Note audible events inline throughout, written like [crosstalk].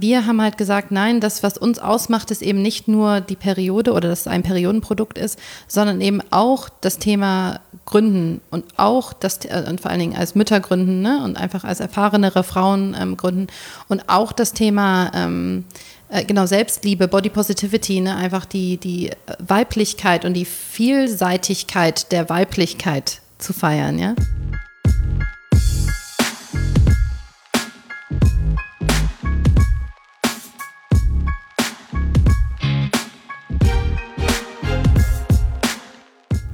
wir haben halt gesagt, nein, das, was uns ausmacht, ist eben nicht nur die Periode oder dass es ein Periodenprodukt ist, sondern eben auch das Thema Gründen und auch das, äh, und vor allen Dingen als Mütter gründen ne? und einfach als erfahrenere Frauen ähm, gründen und auch das Thema ähm, äh, genau, Selbstliebe, Body Positivity, ne? einfach die, die Weiblichkeit und die Vielseitigkeit der Weiblichkeit zu feiern, ja.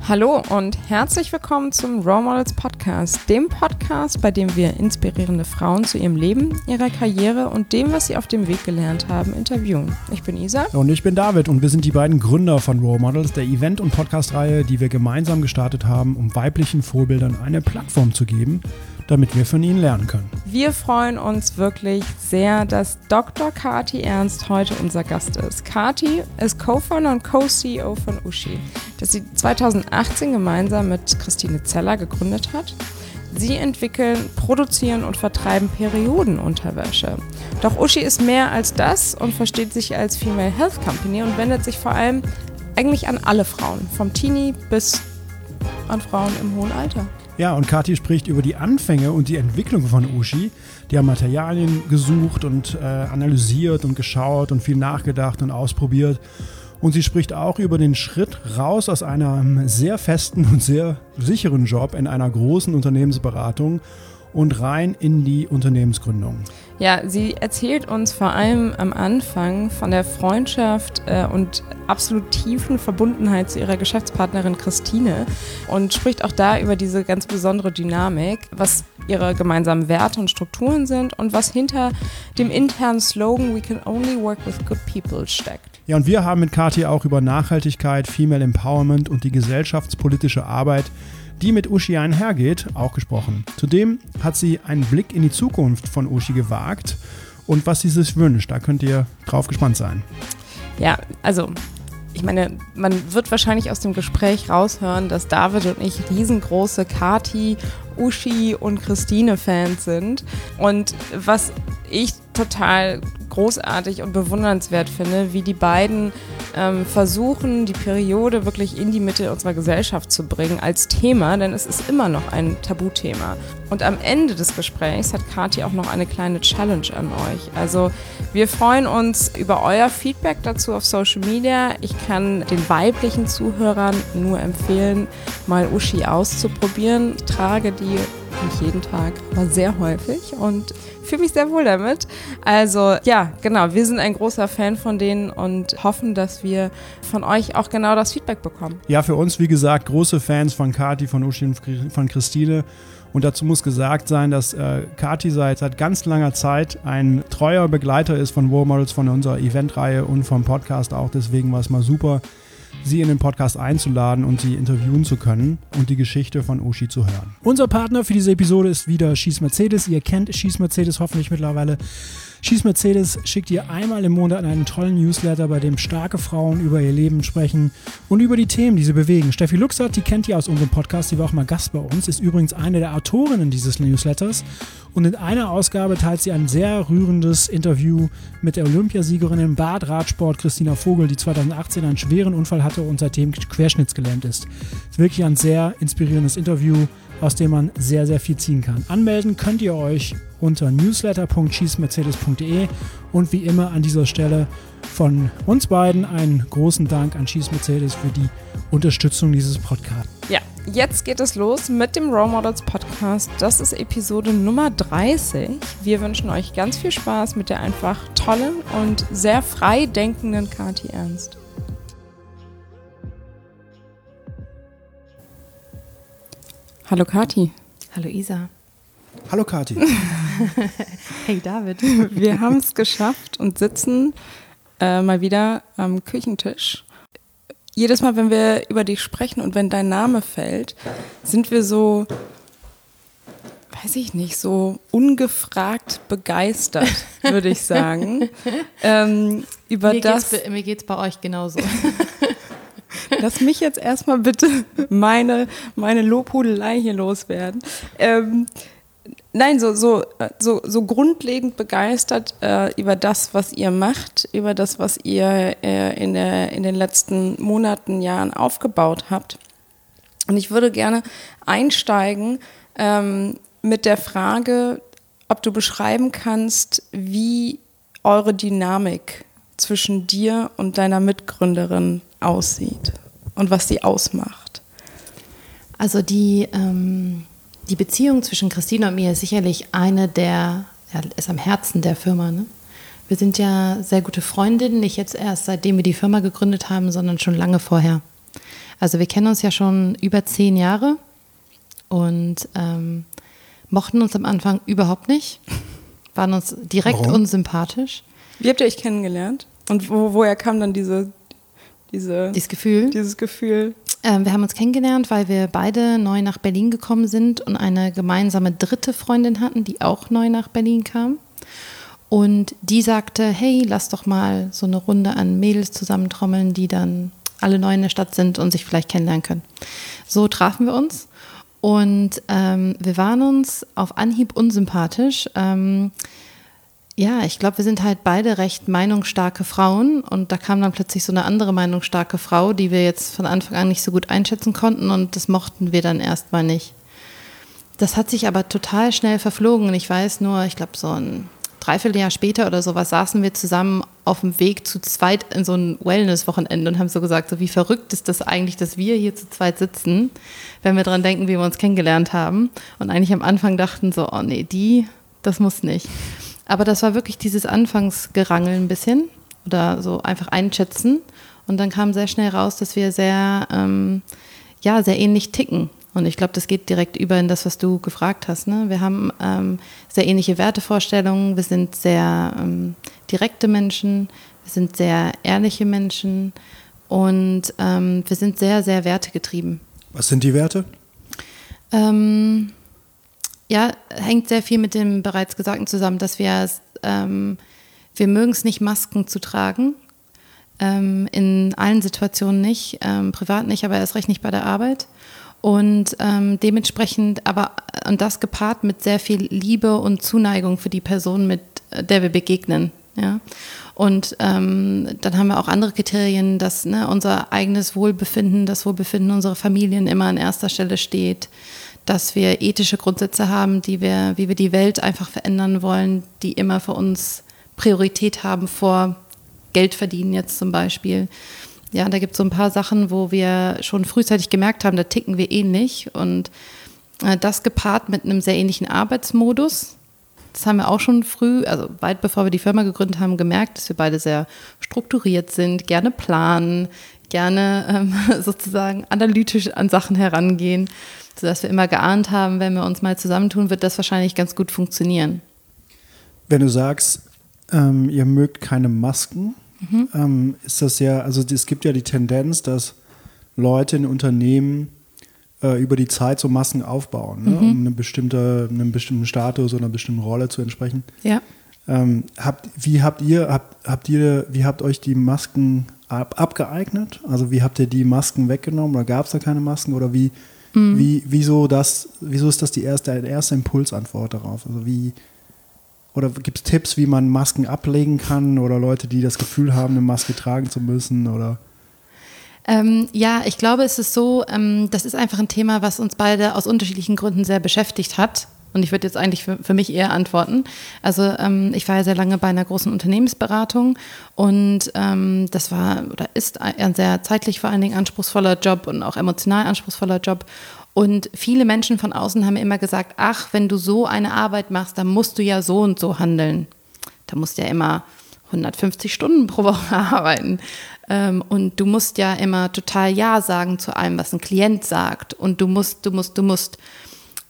Hallo und herzlich willkommen zum Role Models Podcast, dem Podcast, bei dem wir inspirierende Frauen zu ihrem Leben, ihrer Karriere und dem, was sie auf dem Weg gelernt haben, interviewen. Ich bin Isa. Und ich bin David und wir sind die beiden Gründer von Role Models, der Event- und Podcast-Reihe, die wir gemeinsam gestartet haben, um weiblichen Vorbildern eine Plattform zu geben damit wir von ihnen lernen können. Wir freuen uns wirklich sehr, dass Dr. Kati Ernst heute unser Gast ist. Kati ist Co-Founder und Co-CEO von Uschi, das sie 2018 gemeinsam mit Christine Zeller gegründet hat. Sie entwickeln, produzieren und vertreiben Periodenunterwäsche. Doch Uschi ist mehr als das und versteht sich als Female Health Company und wendet sich vor allem eigentlich an alle Frauen, vom Teenie bis an Frauen im hohen Alter. Ja, und Kathi spricht über die Anfänge und die Entwicklung von Ushi. Die haben Materialien gesucht und äh, analysiert und geschaut und viel nachgedacht und ausprobiert. Und sie spricht auch über den Schritt raus aus einem sehr festen und sehr sicheren Job in einer großen Unternehmensberatung und rein in die Unternehmensgründung. Ja, sie erzählt uns vor allem am Anfang von der Freundschaft äh, und absolut tiefen Verbundenheit zu ihrer Geschäftspartnerin Christine und spricht auch da über diese ganz besondere Dynamik, was ihre gemeinsamen Werte und Strukturen sind und was hinter dem internen Slogan We can only work with good people steckt. Ja, und wir haben mit Kathi auch über Nachhaltigkeit, Female Empowerment und die gesellschaftspolitische Arbeit die mit Uschi einhergeht, auch gesprochen. Zudem hat sie einen Blick in die Zukunft von Uschi gewagt und was sie sich wünscht. Da könnt ihr drauf gespannt sein. Ja, also ich meine, man wird wahrscheinlich aus dem Gespräch raushören, dass David und ich riesengroße Kati, Uschi und Christine Fans sind. Und was ich total großartig und bewundernswert finde, wie die beiden ähm, versuchen, die Periode wirklich in die Mitte unserer Gesellschaft zu bringen als Thema, denn es ist immer noch ein Tabuthema. Und am Ende des Gesprächs hat Kathi auch noch eine kleine Challenge an euch. Also wir freuen uns über euer Feedback dazu auf Social Media. Ich kann den weiblichen Zuhörern nur empfehlen, mal Uschi auszuprobieren. Ich trage die nicht jeden Tag, aber sehr häufig und fühle mich sehr wohl damit. Also ja, genau, wir sind ein großer Fan von denen und hoffen, dass wir von euch auch genau das Feedback bekommen. Ja, für uns, wie gesagt, große Fans von Kati, von Uschi und von Christine. Und dazu muss gesagt sein, dass äh, Kati seit, seit ganz langer Zeit ein treuer Begleiter ist von War Models, von unserer Eventreihe und vom Podcast auch. Deswegen war es mal super, sie in den Podcast einzuladen und sie interviewen zu können und die Geschichte von Oshi zu hören. Unser Partner für diese Episode ist wieder Schieß Mercedes. Ihr kennt Schieß Mercedes hoffentlich mittlerweile. Schieß Mercedes schickt ihr einmal im Monat einen tollen Newsletter, bei dem starke Frauen über ihr Leben sprechen und über die Themen, die sie bewegen. Steffi Luxert, die kennt ihr aus unserem Podcast, die war auch mal Gast bei uns, ist übrigens eine der Autorinnen dieses Newsletters. Und in einer Ausgabe teilt sie ein sehr rührendes Interview mit der Olympiasiegerin im Badradsport Christina Vogel, die 2018 einen schweren Unfall hatte und seitdem querschnittsgelähmt ist. Es ist wirklich ein sehr inspirierendes Interview aus dem man sehr, sehr viel ziehen kann. Anmelden könnt ihr euch unter newsletter.schießmercedes.de und wie immer an dieser Stelle von uns beiden einen großen Dank an Schieß Mercedes für die Unterstützung dieses Podcasts. Ja, jetzt geht es los mit dem Role Models Podcast. Das ist Episode Nummer 30. Wir wünschen euch ganz viel Spaß mit der einfach tollen und sehr frei denkenden Kati Ernst. Hallo Kati. Hallo Isa. Hallo Kati. [laughs] hey David. [laughs] Wir haben es geschafft und sitzen äh, mal wieder am Küchentisch. Jedes Mal, wenn wir über dich sprechen und wenn dein Name fällt, sind wir so, weiß ich nicht, so ungefragt begeistert, [laughs] würde ich sagen. ähm, über mir das. Geht's, mir geht es bei euch genauso. Lass mich jetzt erstmal bitte [laughs] meine, meine Lobhudelei hier loswerden. Ähm, Nein, so, so, so, so grundlegend begeistert äh, über das, was ihr macht, über das, was ihr äh, in, der, in den letzten Monaten, Jahren aufgebaut habt. Und ich würde gerne einsteigen ähm, mit der Frage, ob du beschreiben kannst, wie eure Dynamik zwischen dir und deiner Mitgründerin aussieht und was sie ausmacht. Also die, ähm, die Beziehung zwischen Christine und mir ist sicherlich eine der, ja, ist am Herzen der Firma. Ne? Wir sind ja sehr gute Freundinnen, nicht jetzt erst seitdem wir die Firma gegründet haben, sondern schon lange vorher. Also wir kennen uns ja schon über zehn Jahre und ähm, mochten uns am Anfang überhaupt nicht, waren uns direkt Warum? unsympathisch. Wie habt ihr euch kennengelernt? Und wo, woher kam dann diese, diese, dieses Gefühl? Dieses Gefühl? Ähm, wir haben uns kennengelernt, weil wir beide neu nach Berlin gekommen sind und eine gemeinsame dritte Freundin hatten, die auch neu nach Berlin kam. Und die sagte, hey, lass doch mal so eine Runde an Mädels zusammentrommeln, die dann alle neu in der Stadt sind und sich vielleicht kennenlernen können. So trafen wir uns und ähm, wir waren uns auf Anhieb unsympathisch. Ähm, ja, ich glaube, wir sind halt beide recht meinungsstarke Frauen und da kam dann plötzlich so eine andere meinungsstarke Frau, die wir jetzt von Anfang an nicht so gut einschätzen konnten und das mochten wir dann erstmal nicht. Das hat sich aber total schnell verflogen und ich weiß nur, ich glaube, so ein Dreivierteljahr später oder sowas saßen wir zusammen auf dem Weg zu zweit in so ein Wellness-Wochenende und haben so gesagt, so wie verrückt ist das eigentlich, dass wir hier zu zweit sitzen, wenn wir dran denken, wie wir uns kennengelernt haben und eigentlich am Anfang dachten so, oh nee, die, das muss nicht. Aber das war wirklich dieses Anfangsgerangel ein bisschen oder so einfach einschätzen. Und dann kam sehr schnell raus, dass wir sehr, ähm, ja, sehr ähnlich ticken. Und ich glaube, das geht direkt über in das, was du gefragt hast. Ne? Wir haben ähm, sehr ähnliche Wertevorstellungen, wir sind sehr ähm, direkte Menschen, wir sind sehr ehrliche Menschen und ähm, wir sind sehr, sehr wertegetrieben. Was sind die Werte? Ähm, ja, hängt sehr viel mit dem bereits Gesagten zusammen, dass wir, ähm, wir mögen es nicht, Masken zu tragen. Ähm, in allen Situationen nicht, ähm, privat nicht, aber erst recht nicht bei der Arbeit. Und ähm, dementsprechend, aber und das gepaart mit sehr viel Liebe und Zuneigung für die Person, mit der wir begegnen. Ja? Und ähm, dann haben wir auch andere Kriterien, dass ne, unser eigenes Wohlbefinden, das Wohlbefinden unserer Familien immer an erster Stelle steht dass wir ethische Grundsätze haben, die wir, wie wir die Welt einfach verändern wollen, die immer für uns Priorität haben vor Geld verdienen jetzt zum Beispiel. Ja, da gibt es so ein paar Sachen, wo wir schon frühzeitig gemerkt haben, da ticken wir ähnlich. Und äh, das gepaart mit einem sehr ähnlichen Arbeitsmodus. Das haben wir auch schon früh, also weit bevor wir die Firma gegründet haben, gemerkt, dass wir beide sehr strukturiert sind, gerne planen, gerne ähm, [laughs] sozusagen analytisch an Sachen herangehen sodass wir immer geahnt haben, wenn wir uns mal zusammentun, wird das wahrscheinlich ganz gut funktionieren. Wenn du sagst, ähm, ihr mögt keine Masken, mhm. ähm, ist das ja, also es gibt ja die Tendenz, dass Leute in Unternehmen äh, über die Zeit so Masken aufbauen, ne, mhm. um eine bestimmte, einem bestimmten Status oder einer bestimmten Rolle zu entsprechen. Ja. Ähm, habt, wie habt ihr, habt, habt ihr, wie habt euch die Masken ab, abgeeignet? Also wie habt ihr die Masken weggenommen oder gab es da keine Masken oder wie, Mhm. Wie, wieso, das, wieso ist das die erste, die erste Impulsantwort darauf? Also wie, oder gibt es Tipps, wie man Masken ablegen kann oder Leute, die das Gefühl haben, eine Maske tragen zu müssen oder? Ähm, ja, ich glaube, es ist so, ähm, das ist einfach ein Thema, was uns beide aus unterschiedlichen Gründen sehr beschäftigt hat. Und ich würde jetzt eigentlich für, für mich eher antworten. Also ähm, ich war ja sehr lange bei einer großen Unternehmensberatung und ähm, das war oder ist ein sehr zeitlich vor allen Dingen anspruchsvoller Job und auch emotional anspruchsvoller Job. Und viele Menschen von außen haben immer gesagt, ach, wenn du so eine Arbeit machst, dann musst du ja so und so handeln. Da musst du ja immer 150 Stunden pro Woche [laughs] arbeiten. Ähm, und du musst ja immer total Ja sagen zu allem, was ein Klient sagt. Und du musst, du musst, du musst.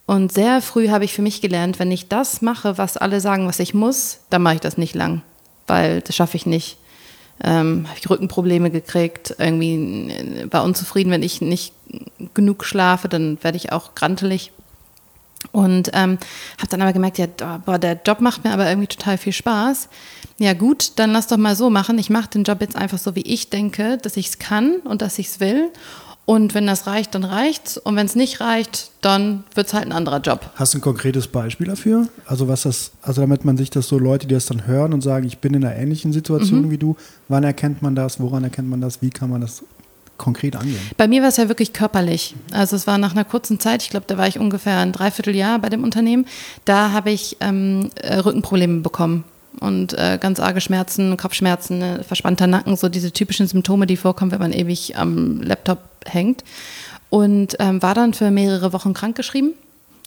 Und sehr früh habe ich für mich gelernt, wenn ich das mache, was alle sagen, was ich muss, dann mache ich das nicht lang, weil das schaffe ich nicht. Ähm, habe ich Rückenprobleme gekriegt, irgendwie äh, war unzufrieden, wenn ich nicht genug schlafe, dann werde ich auch grantelig. Und ähm, habe dann aber gemerkt, ja, boah, der Job macht mir aber irgendwie total viel Spaß. Ja gut, dann lass doch mal so machen. Ich mache den Job jetzt einfach so, wie ich denke, dass ich es kann und dass ich es will. Und wenn das reicht, dann reicht's. Und wenn es nicht reicht, dann wird es halt ein anderer Job. Hast du ein konkretes Beispiel dafür? Also was das, also damit man sich das so Leute, die das dann hören und sagen, ich bin in einer ähnlichen Situation mhm. wie du, wann erkennt man das, woran erkennt man das, wie kann man das konkret angehen? Bei mir war es ja wirklich körperlich. Also es war nach einer kurzen Zeit, ich glaube, da war ich ungefähr ein Dreivierteljahr bei dem Unternehmen, da habe ich ähm, äh, Rückenprobleme bekommen und äh, ganz arge Schmerzen, Kopfschmerzen, äh, verspannter Nacken, so diese typischen Symptome, die vorkommen, wenn man ewig am Laptop hängt. Und ähm, war dann für mehrere Wochen krankgeschrieben.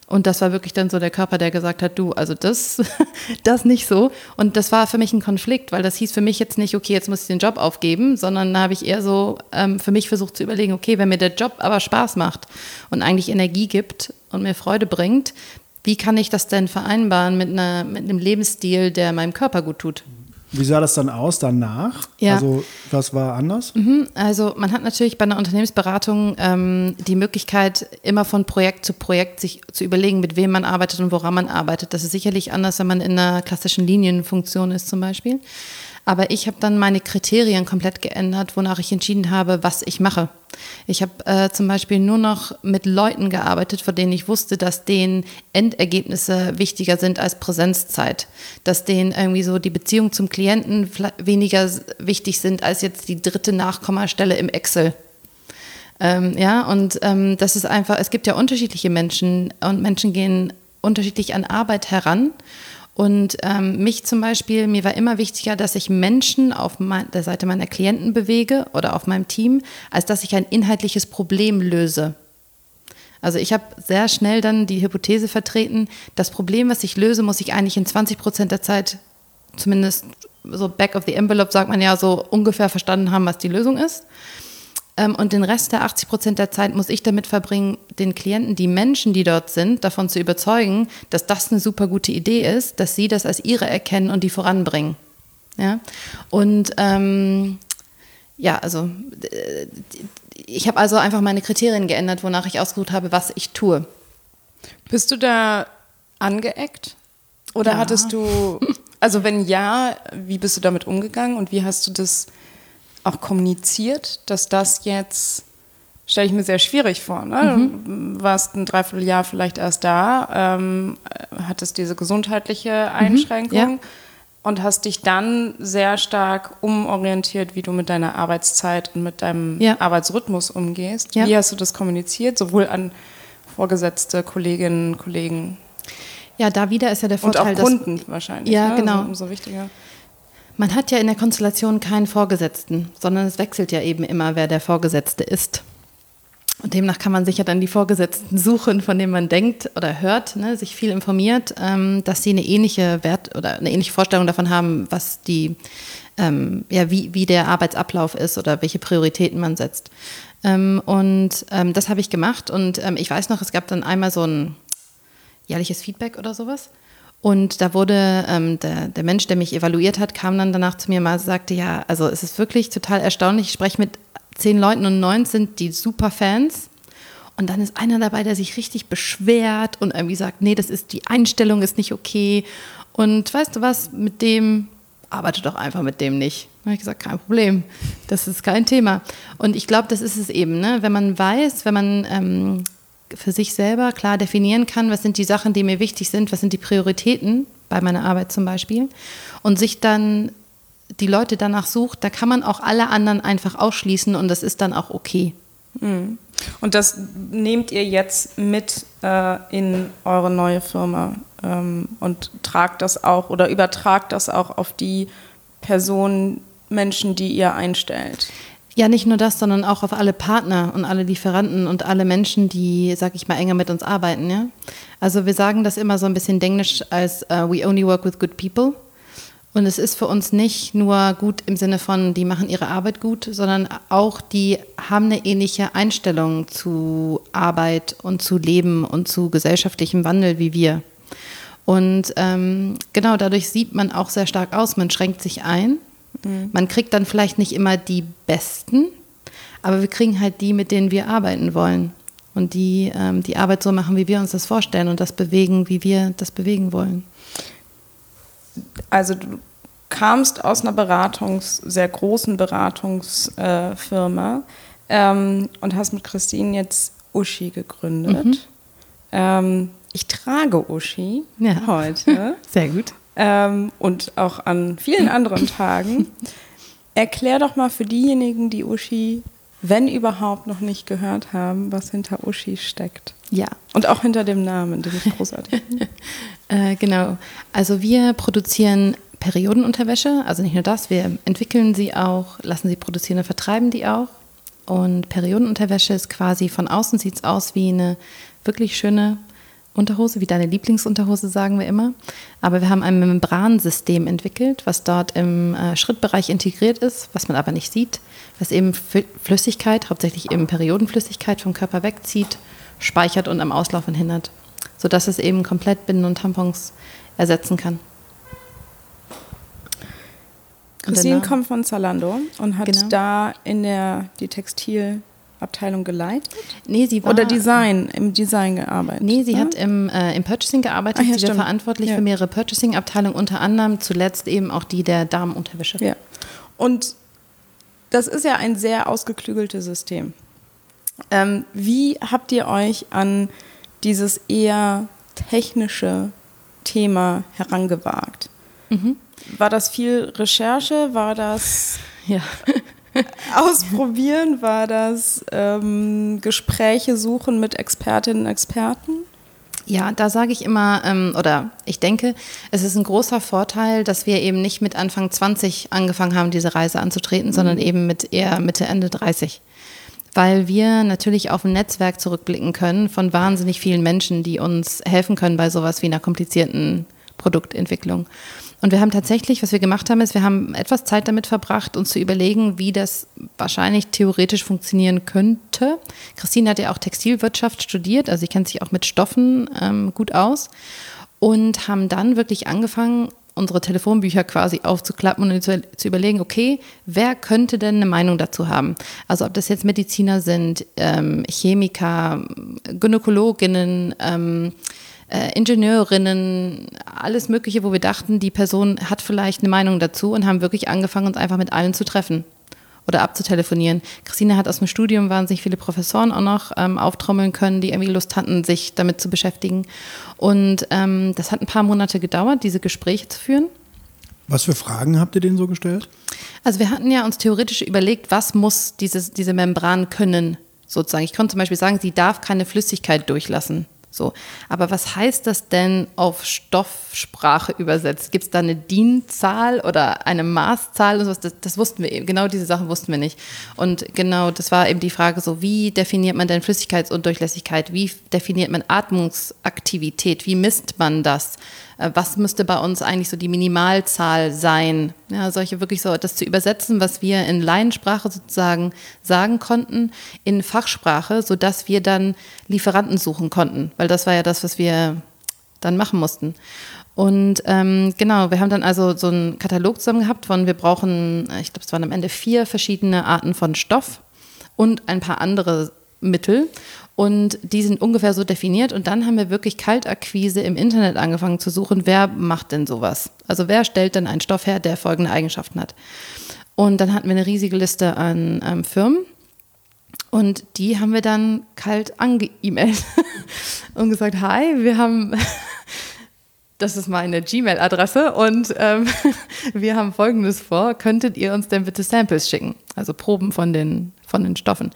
Und das war wirklich dann so der Körper, der gesagt hat, du, also das, [laughs] das nicht so. Und das war für mich ein Konflikt, weil das hieß für mich jetzt nicht, okay, jetzt muss ich den Job aufgeben, sondern da habe ich eher so ähm, für mich versucht zu überlegen, okay, wenn mir der Job aber Spaß macht und eigentlich Energie gibt und mir Freude bringt, wie kann ich das denn vereinbaren mit, einer, mit einem Lebensstil, der meinem Körper gut tut? Wie sah das dann aus danach? Ja. Also was war anders? Mhm, also man hat natürlich bei einer Unternehmensberatung ähm, die Möglichkeit, immer von Projekt zu Projekt sich zu überlegen, mit wem man arbeitet und woran man arbeitet. Das ist sicherlich anders, wenn man in einer klassischen Linienfunktion ist zum Beispiel. Aber ich habe dann meine Kriterien komplett geändert, wonach ich entschieden habe, was ich mache. Ich habe äh, zum Beispiel nur noch mit Leuten gearbeitet, von denen ich wusste, dass denen Endergebnisse wichtiger sind als Präsenzzeit. Dass denen irgendwie so die Beziehung zum Klienten weniger wichtig sind als jetzt die dritte Nachkommastelle im Excel. Ähm, ja, und ähm, das ist einfach, es gibt ja unterschiedliche Menschen und Menschen gehen unterschiedlich an Arbeit heran. Und ähm, mich zum Beispiel, mir war immer wichtiger, dass ich Menschen auf mein, der Seite meiner Klienten bewege oder auf meinem Team, als dass ich ein inhaltliches Problem löse. Also ich habe sehr schnell dann die Hypothese vertreten, das Problem, was ich löse, muss ich eigentlich in 20 Prozent der Zeit, zumindest so back of the envelope, sagt man ja, so ungefähr verstanden haben, was die Lösung ist. Ähm, und den Rest der 80 Prozent der Zeit muss ich damit verbringen, den Klienten, die Menschen, die dort sind, davon zu überzeugen, dass das eine super gute Idee ist, dass sie das als ihre erkennen und die voranbringen. Ja? Und ähm, ja, also äh, ich habe also einfach meine Kriterien geändert, wonach ich ausgesucht habe, was ich tue. Bist du da angeeckt? Oder ja. hattest du, also wenn ja, wie bist du damit umgegangen und wie hast du das auch kommuniziert, dass das jetzt, stelle ich mir sehr schwierig vor, ne? Mhm. Du warst ein Dreivierteljahr vielleicht erst da, ähm, hattest diese gesundheitliche Einschränkung mhm, ja. und hast dich dann sehr stark umorientiert, wie du mit deiner Arbeitszeit und mit deinem ja. Arbeitsrhythmus umgehst. Ja. Wie hast du das kommuniziert, sowohl an Vorgesetzte, Kolleginnen, Kollegen? Ja, da wieder ist ja der Vorteil, und auch Kunden dass, wahrscheinlich. Ja, ne? genau. Umso wichtiger. Man hat ja in der Konstellation keinen Vorgesetzten, sondern es wechselt ja eben immer, wer der Vorgesetzte ist. Und demnach kann man sich ja dann die Vorgesetzten suchen, von denen man denkt oder hört, ne, sich viel informiert, ähm, dass sie eine ähnliche Wert oder eine ähnliche Vorstellung davon haben, was die, ähm, ja, wie, wie der Arbeitsablauf ist oder welche Prioritäten man setzt. Ähm, und ähm, das habe ich gemacht und ähm, ich weiß noch, es gab dann einmal so ein jährliches Feedback oder sowas. Und da wurde ähm, der, der Mensch, der mich evaluiert hat, kam dann danach zu mir mal und sagte, ja, also es ist wirklich total erstaunlich. Ich spreche mit zehn Leuten und neun sind die super Fans. Und dann ist einer dabei, der sich richtig beschwert und irgendwie sagt, nee, das ist die Einstellung ist nicht okay. Und weißt du was, mit dem arbeite doch einfach mit dem nicht. Da habe ich gesagt, kein Problem, das ist kein Thema. Und ich glaube, das ist es eben, ne? wenn man weiß, wenn man ähm, für sich selber klar definieren kann, was sind die Sachen, die mir wichtig sind, was sind die Prioritäten bei meiner Arbeit zum Beispiel und sich dann die Leute danach sucht, da kann man auch alle anderen einfach ausschließen und das ist dann auch okay. Mhm. Und das nehmt ihr jetzt mit äh, in eure neue Firma ähm, und tragt das auch oder übertragt das auch auf die Personen, Menschen, die ihr einstellt. Ja, nicht nur das, sondern auch auf alle Partner und alle Lieferanten und alle Menschen, die, sag ich mal, enger mit uns arbeiten. Ja? Also wir sagen das immer so ein bisschen denglisch als uh, we only work with good people. Und es ist für uns nicht nur gut im Sinne von, die machen ihre Arbeit gut, sondern auch die haben eine ähnliche Einstellung zu Arbeit und zu Leben und zu gesellschaftlichem Wandel wie wir. Und ähm, genau dadurch sieht man auch sehr stark aus, man schränkt sich ein Mhm. Man kriegt dann vielleicht nicht immer die besten, aber wir kriegen halt die, mit denen wir arbeiten wollen. Und die ähm, die Arbeit so machen, wie wir uns das vorstellen und das bewegen, wie wir das bewegen wollen. Also du kamst aus einer Beratungs-, sehr großen Beratungsfirma. ähm, und hast mit Christine jetzt Uschi gegründet. Mhm. Ähm, ich trage Uschi Ja. heute [laughs] Sehr gut. Ähm, und auch an vielen [laughs] anderen Tagen. Erklär doch mal für diejenigen, die Uschi, wenn überhaupt, noch nicht gehört haben, was hinter Uschi steckt. Ja, Und auch hinter dem Namen, den ich großartig [laughs] finde. Äh, genau. Also wir produzieren Periodenunterwäsche, also nicht nur das, wir entwickeln sie auch, lassen sie produzieren und vertreiben die auch. Und Periodenunterwäsche ist quasi von außen sieht es aus wie eine wirklich schöne Unterhose, wie deine Lieblingsunterhose, sagen wir immer. Aber wir haben ein Membransystem entwickelt, was dort im äh, Schrittbereich integriert ist, was man aber nicht sieht, was eben Fl- Flüssigkeit, hauptsächlich eben Periodenflüssigkeit vom Körper wegzieht, speichert und am Auslaufen hindert, sodass es eben komplett Binden und Tampons ersetzen kann. Christine kommt von Zalando und hat Genau. da in der die Textilabteilung geleitet. Nee, sie war, Oder Design, im Design gearbeitet. Nee, sie ne? hat im, äh, im Purchasing gearbeitet. Ach ja, sie war verantwortlich Ja. für mehrere Purchasing-Abteilungen, unter anderem zuletzt eben auch die der Damenunterwäsche. Ja. Und das ist ja ein sehr ausgeklügeltes System. Ähm, wie habt ihr euch an dieses eher technische Thema herangewagt? Mhm. War das viel Recherche? War das Ja. Ausprobieren? War das ähm, Gespräche suchen mit Expertinnen und Experten? Ja, da sage ich immer, ähm, oder ich denke, es ist ein großer Vorteil, dass wir eben nicht mit Anfang 20 angefangen haben, diese Reise anzutreten, sondern eben mit eher Mitte, Ende 30. Weil wir natürlich auf ein Netzwerk zurückblicken können von wahnsinnig vielen Menschen, die uns helfen können bei sowas wie einer komplizierten Produktentwicklung. Und wir haben tatsächlich, was wir gemacht haben, ist, wir haben etwas Zeit damit verbracht, uns zu überlegen, wie das wahrscheinlich theoretisch funktionieren könnte. Christine hat ja auch Textilwirtschaft studiert, also sie kennt sich auch mit Stoffen ähm, gut aus. Und haben dann wirklich angefangen, unsere Telefonbücher quasi aufzuklappen und zu, zu überlegen, okay, wer könnte denn eine Meinung dazu haben? Also ob das jetzt Mediziner sind, ähm, Chemiker, Gynäkologinnen, ähm, äh, Ingenieurinnen, alles Mögliche, wo wir dachten, die Person hat vielleicht eine Meinung dazu und haben wirklich angefangen, uns einfach mit allen zu treffen oder abzutelefonieren. Christine hat aus dem Studium wahnsinnig viele Professoren auch noch ähm, auftrommeln können, die irgendwie Lust hatten, sich damit zu beschäftigen. Und ähm, das hat ein paar Monate gedauert, diese Gespräche zu führen. Was für Fragen habt ihr denen so gestellt? Also wir hatten ja uns theoretisch überlegt, was muss dieses, diese Membran können, sozusagen. Ich konnte zum Beispiel sagen, sie darf keine Flüssigkeit durchlassen. So. Aber was heißt das denn auf Stoffsprache übersetzt? Gibt es da eine DIN-Zahl oder eine Maßzahl und sowas? Das, das wussten wir eben. Genau diese Sachen wussten wir nicht. Und genau, das war eben die Frage so, wie definiert man denn Flüssigkeitsundurchlässigkeit? Wie definiert man Atmungsaktivität? Wie misst man das? Äh, Was müsste bei uns eigentlich so die Minimalzahl sein? Ja, solche wirklich so, das zu übersetzen, was wir in Laiensprache sozusagen sagen konnten, in Fachsprache, sodass wir dann Lieferanten suchen konnten, weil das war ja das, was wir dann machen mussten. Und ähm, genau, wir haben dann also so einen Katalog zusammen gehabt von, wir brauchen, äh, ich glaube, es waren am Ende vier verschiedene Arten von Stoff und ein paar andere Mittel. Und die sind ungefähr so definiert. Und dann haben wir wirklich Kaltakquise im Internet angefangen zu suchen, wer macht denn sowas? Also wer stellt denn einen Stoff her, der folgende Eigenschaften hat? Und dann hatten wir eine riesige Liste an ähm, Firmen. Und die haben wir dann kalt ange-E-Mailt [laughs] und gesagt, hi, wir haben, [laughs] das ist meine Gmail-Adresse und ähm, [laughs] wir haben Folgendes vor, könntet ihr uns denn bitte Samples schicken? Also Proben von den, von den Stoffen.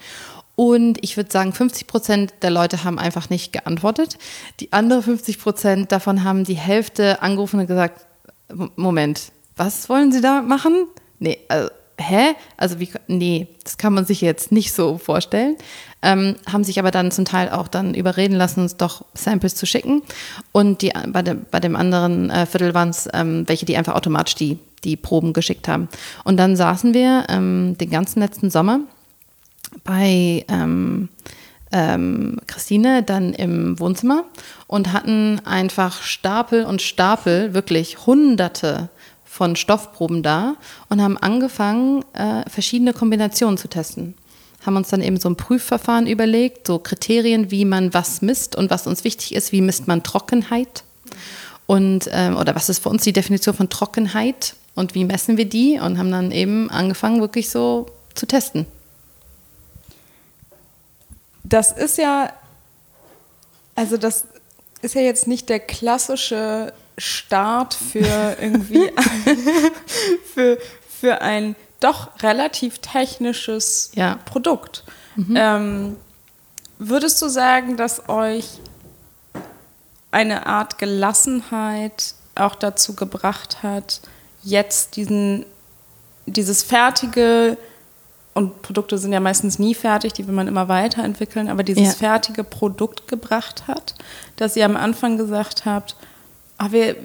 Und ich würde sagen, 50 Prozent der Leute haben einfach nicht geantwortet. Die andere 50 Prozent davon haben die Hälfte angerufen und gesagt, "M- Moment, was wollen Sie da machen? Nee, also, hä? Also wie, nee, das kann man sich jetzt nicht so vorstellen. Ähm, haben sich aber dann zum Teil auch dann überreden lassen, uns doch Samples zu schicken. Und die, bei, dem, bei dem anderen äh, Viertel waren es ähm, welche, die einfach automatisch die, die Proben geschickt haben. Und dann saßen wir ähm, den ganzen letzten Sommer bei ähm, ähm, Christine dann im Wohnzimmer und hatten einfach Stapel und Stapel, wirklich hunderte von Stoffproben da und haben angefangen, äh, verschiedene Kombinationen zu testen. Haben uns dann eben so ein Prüfverfahren überlegt, so Kriterien, wie man was misst und was uns wichtig ist, wie misst man Trockenheit und ähm, oder was ist für uns die Definition von Trockenheit und wie messen wir die und haben dann eben angefangen, wirklich so zu testen. Das ist ja, also das ist ja jetzt nicht der klassische Start für [laughs] irgendwie, für, für ein doch relativ technisches ja. Produkt. Mhm. Ähm, würdest du sagen, dass euch eine Art Gelassenheit auch dazu gebracht hat, jetzt diesen, dieses fertige, und Produkte sind ja meistens nie fertig, die will man immer weiterentwickeln, aber dieses ja. fertige Produkt gebracht hat, dass ihr am Anfang gesagt habt, ach, wir,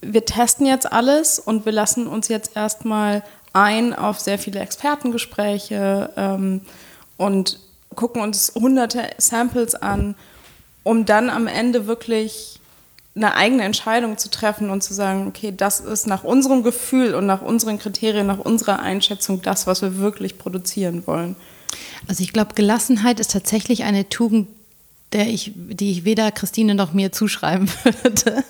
wir testen jetzt alles und wir lassen uns jetzt erstmal ein auf sehr viele Expertengespräche ähm, und gucken uns hunderte Samples an, um dann am Ende wirklich eine eigene Entscheidung zu treffen und zu sagen, okay, das ist nach unserem Gefühl und nach unseren Kriterien, nach unserer Einschätzung das, was wir wirklich produzieren wollen. Also ich glaube, Gelassenheit ist tatsächlich eine Tugend, der ich, die ich weder Christine noch mir zuschreiben [laughs] würde.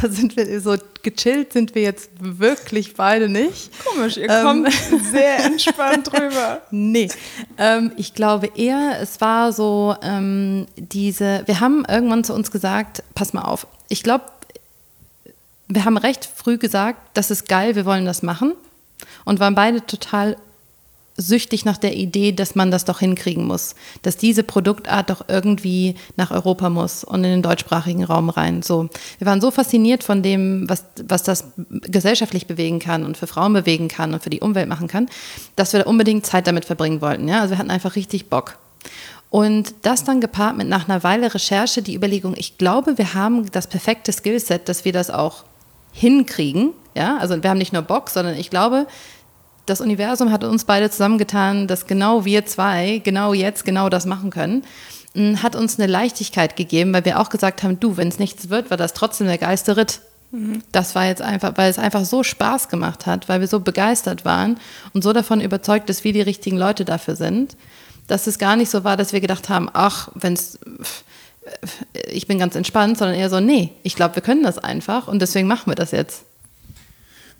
Da sind wir so gechillt, sind wir jetzt wirklich beide nicht. Komisch, ihr ähm, kommt [laughs] sehr entspannt drüber. Nee, ähm, ich glaube eher, es war so ähm, diese, wir haben irgendwann zu uns gesagt, pass mal auf, ich glaube, wir haben recht früh gesagt, das ist geil, wir wollen das machen und waren beide total süchtig nach der Idee, dass man das doch hinkriegen muss, dass diese Produktart doch irgendwie nach Europa muss und in den deutschsprachigen Raum rein. So, wir waren so fasziniert von dem, was, was das gesellschaftlich bewegen kann und für Frauen bewegen kann und für die Umwelt machen kann, dass wir da unbedingt Zeit damit verbringen wollten. Ja? Also wir hatten einfach richtig Bock. Und das dann gepaart mit nach einer Weile Recherche die Überlegung, ich glaube, wir haben das perfekte Skillset, dass wir das auch hinkriegen. Ja, also wir haben nicht nur Bock, sondern ich glaube, das Universum hat uns beide zusammengetan, dass genau wir zwei genau jetzt genau das machen können. Hat uns eine Leichtigkeit gegeben, weil wir auch gesagt haben, du, wenn es nichts wird, war das trotzdem der geilste Ritt. Mhm. Das war jetzt einfach, weil es einfach so Spaß gemacht hat, weil wir so begeistert waren und so davon überzeugt, dass wir die richtigen Leute dafür sind, dass es gar nicht so war, dass wir gedacht haben, ach, wenn es ich bin ganz entspannt, sondern eher so, nee, ich glaube, wir können das einfach und deswegen machen wir das jetzt.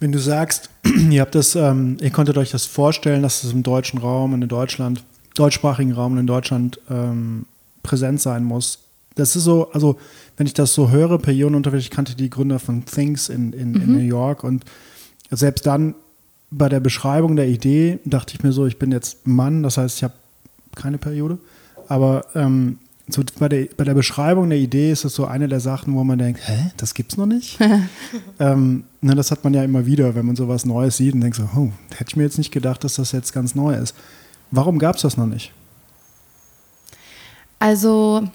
Wenn du sagst, [clears throat] ihr habt das, ähm, ihr konntet euch das vorstellen, dass es im deutschen Raum, in Deutschland, deutschsprachigen Raum in Deutschland ähm, präsent sein muss. Das ist so, also wenn ich das so höre, per Ionenunterricht, ich kannte die Gründer von Things in, in, mhm. in New York und selbst dann bei der Beschreibung der Idee dachte ich mir so, ich bin jetzt Mann, das heißt, ich habe keine Periode, aber ähm, so bei, der, bei der Beschreibung der Idee ist das so eine der Sachen, wo man denkt, hä, das gibt's noch nicht? [laughs] ähm, ne, das hat man ja immer wieder, wenn man sowas Neues sieht und denkt so, oh, hätte ich mir jetzt nicht gedacht, dass das jetzt ganz neu ist. Warum gab es das noch nicht? Also,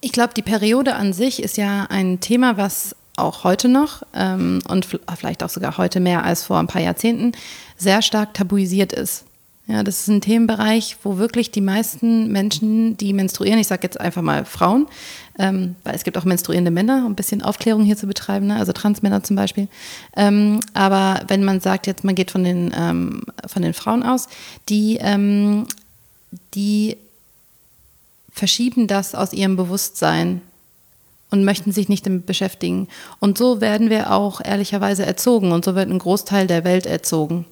ich glaube, die Periode an sich ist ja ein Thema, was auch heute noch ähm, und vielleicht auch sogar heute mehr als vor ein paar Jahrzehnten sehr stark tabuisiert ist. Ja, das ist ein Themenbereich, wo wirklich die meisten Menschen, die menstruieren, ich sage jetzt einfach mal Frauen, ähm, weil es gibt auch menstruierende Männer, um ein bisschen Aufklärung hier zu betreiben, ne? also Transmänner zum Beispiel. Ähm, aber wenn man sagt, jetzt man geht von den, ähm, von den Frauen aus, die, ähm, die verschieben das aus ihrem Bewusstsein und möchten sich nicht damit beschäftigen. Und so werden wir auch ehrlicherweise erzogen und so wird ein Großteil der Welt erzogen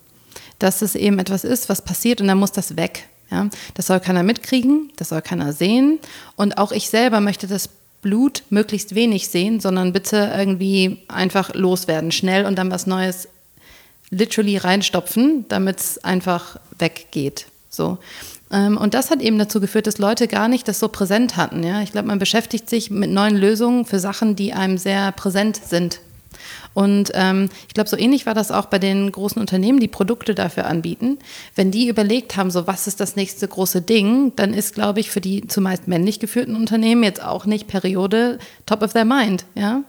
dass es eben etwas ist, was passiert und dann muss das weg. Ja? Das soll keiner mitkriegen, das soll keiner sehen. Und auch ich selber möchte das Blut möglichst wenig sehen, sondern bitte irgendwie einfach loswerden, schnell und dann was Neues literally reinstopfen, damit es einfach weggeht. So. Ähm, und das hat eben dazu geführt, dass Leute gar nicht das so präsent hatten. Ja? Ich glaube, man beschäftigt sich mit neuen Lösungen für Sachen, die einem sehr präsent sind und ähm, ich glaube, so ähnlich war das auch bei den großen Unternehmen, die Produkte dafür anbieten. Wenn die überlegt haben, so was ist das nächste große Ding, dann ist, glaube ich, für die zumeist männlich geführten Unternehmen jetzt auch nicht Periode top of their mind. Ja?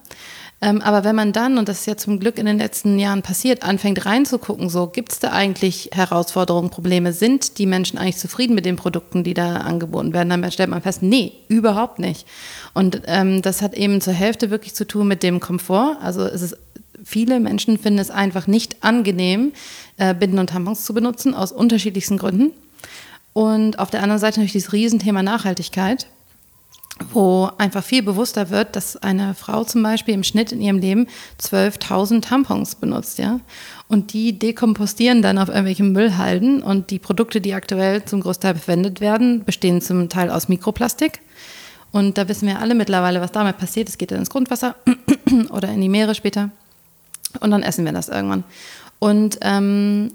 Ähm, aber wenn man dann, und das ist ja zum Glück in den letzten Jahren passiert, anfängt reinzugucken, so gibt es da eigentlich Herausforderungen, Probleme, sind die Menschen eigentlich zufrieden mit den Produkten, die da angeboten werden, dann stellt man fest, nee, überhaupt nicht. Und ähm, das hat eben zur Hälfte wirklich zu tun mit dem Komfort. Also es ist viele Menschen finden es einfach nicht angenehm, äh, Binden und Tampons zu benutzen, aus unterschiedlichsten Gründen. Und auf der anderen Seite natürlich dieses Riesenthema Nachhaltigkeit. wo einfach viel bewusster wird, dass eine Frau zum Beispiel im Schnitt in ihrem Leben 12.000 Tampons benutzt, ja. Und die dekompostieren dann auf irgendwelchen Müllhalden und die Produkte, die aktuell zum Großteil verwendet werden, bestehen zum Teil aus Mikroplastik. Und da wissen wir alle mittlerweile, was damit passiert. Es geht dann ins Grundwasser [clears throat] oder in die Meere später. Und dann essen wir das irgendwann. Und ähm,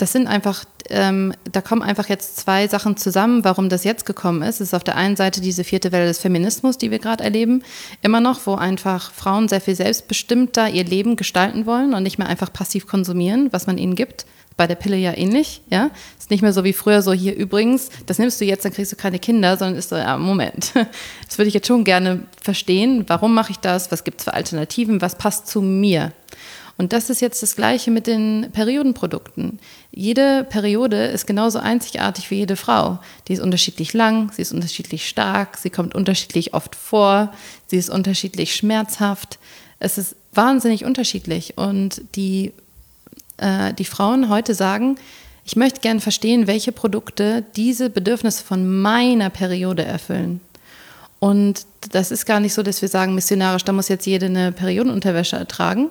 das sind einfach, ähm, da kommen einfach jetzt zwei Sachen zusammen, warum das jetzt gekommen ist. Es ist auf der einen Seite diese vierte Welle des Feminismus, die wir gerade erleben, immer noch, wo einfach Frauen sehr viel selbstbestimmter ihr Leben gestalten wollen und nicht mehr einfach passiv konsumieren, was man ihnen gibt. Bei der Pille ja ähnlich, ja. Ist nicht mehr so wie früher so hier übrigens, das nimmst du jetzt, dann kriegst du keine Kinder, sondern ist so, ja, Moment. [laughs] Das würde ich jetzt schon gerne verstehen. Warum mache ich das? Was gibt es für Alternativen? Was passt zu mir? Und das ist jetzt das Gleiche mit den Periodenprodukten. Jede Periode ist genauso einzigartig wie jede Frau. Die ist unterschiedlich lang, sie ist unterschiedlich stark, sie kommt unterschiedlich oft vor, sie ist unterschiedlich schmerzhaft. Es ist wahnsinnig unterschiedlich. Und die, äh, die Frauen heute sagen, ich möchte gerne verstehen, welche Produkte diese Bedürfnisse von meiner Periode erfüllen. Und das ist gar nicht so, dass wir sagen, missionarisch, da muss jetzt jede eine Periodenunterwäsche ertragen,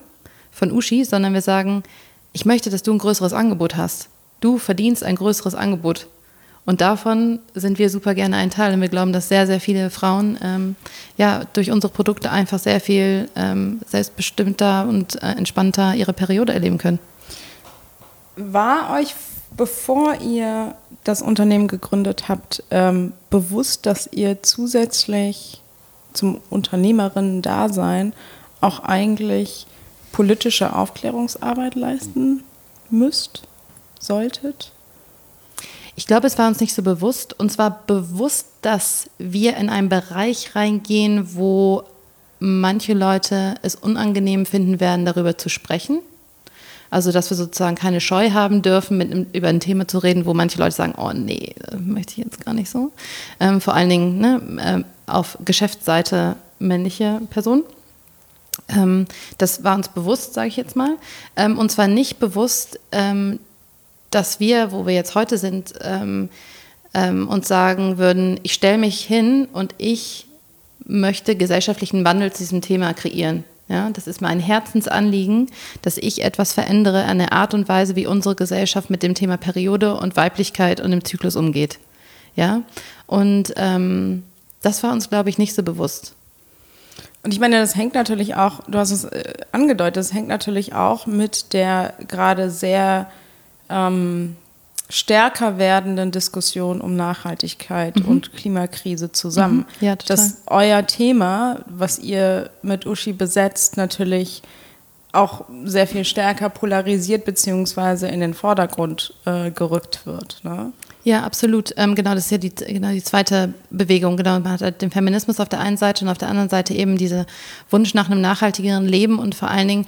von Uschi, sondern wir sagen, ich möchte, dass du ein größeres Angebot hast. Du verdienst ein größeres Angebot. Und davon sind wir super gerne ein Teil. Und wir glauben, dass sehr, sehr viele Frauen ähm, ja, durch unsere Produkte einfach sehr viel ähm, selbstbestimmter und äh, entspannter ihre Periode erleben können. War euch, bevor ihr das Unternehmen gegründet habt, ähm, bewusst, dass ihr zusätzlich zum Unternehmerinnen-Dasein auch eigentlich politische Aufklärungsarbeit leisten müsst, solltet? Ich glaube, es war uns nicht so bewusst. Und zwar bewusst, dass wir in einen Bereich reingehen, wo manche Leute es unangenehm finden werden, darüber zu sprechen. Also, dass wir sozusagen keine Scheu haben dürfen, mit, über ein Thema zu reden, wo manche Leute sagen, oh nee, möchte ich jetzt gar nicht so. Ähm, vor allen Dingen ne, äh, auf Geschäftsseite männliche Personen. Ähm, das war uns bewusst, sage ich jetzt mal. Ähm, und zwar nicht bewusst, ähm, dass wir, wo wir jetzt heute sind, ähm, ähm, uns sagen würden, ich stelle mich hin und ich möchte gesellschaftlichen Wandel zu diesem Thema kreieren. Ja, das ist mein Herzensanliegen, dass ich etwas verändere an der Art und Weise, wie unsere Gesellschaft mit dem Thema Periode und Weiblichkeit und dem Zyklus umgeht. Ja, und ähm, das war uns, glaube ich, nicht so bewusst. Und ich meine, das hängt natürlich auch, du hast es äh, angedeutet, das hängt natürlich auch mit der gerade sehr ähm, stärker werdenden Diskussion um Nachhaltigkeit mhm. und Klimakrise zusammen. Mhm. Ja, total. Dass euer Thema, was ihr mit Uschi besetzt, natürlich auch sehr viel stärker polarisiert beziehungsweise in den Vordergrund äh, gerückt wird. Ne? Ja, absolut. Ähm, genau, das ist ja die, genau die zweite Bewegung. Genau, man hat halt den Feminismus auf der einen Seite und auf der anderen Seite eben dieser Wunsch nach einem nachhaltigeren Leben und vor allen Dingen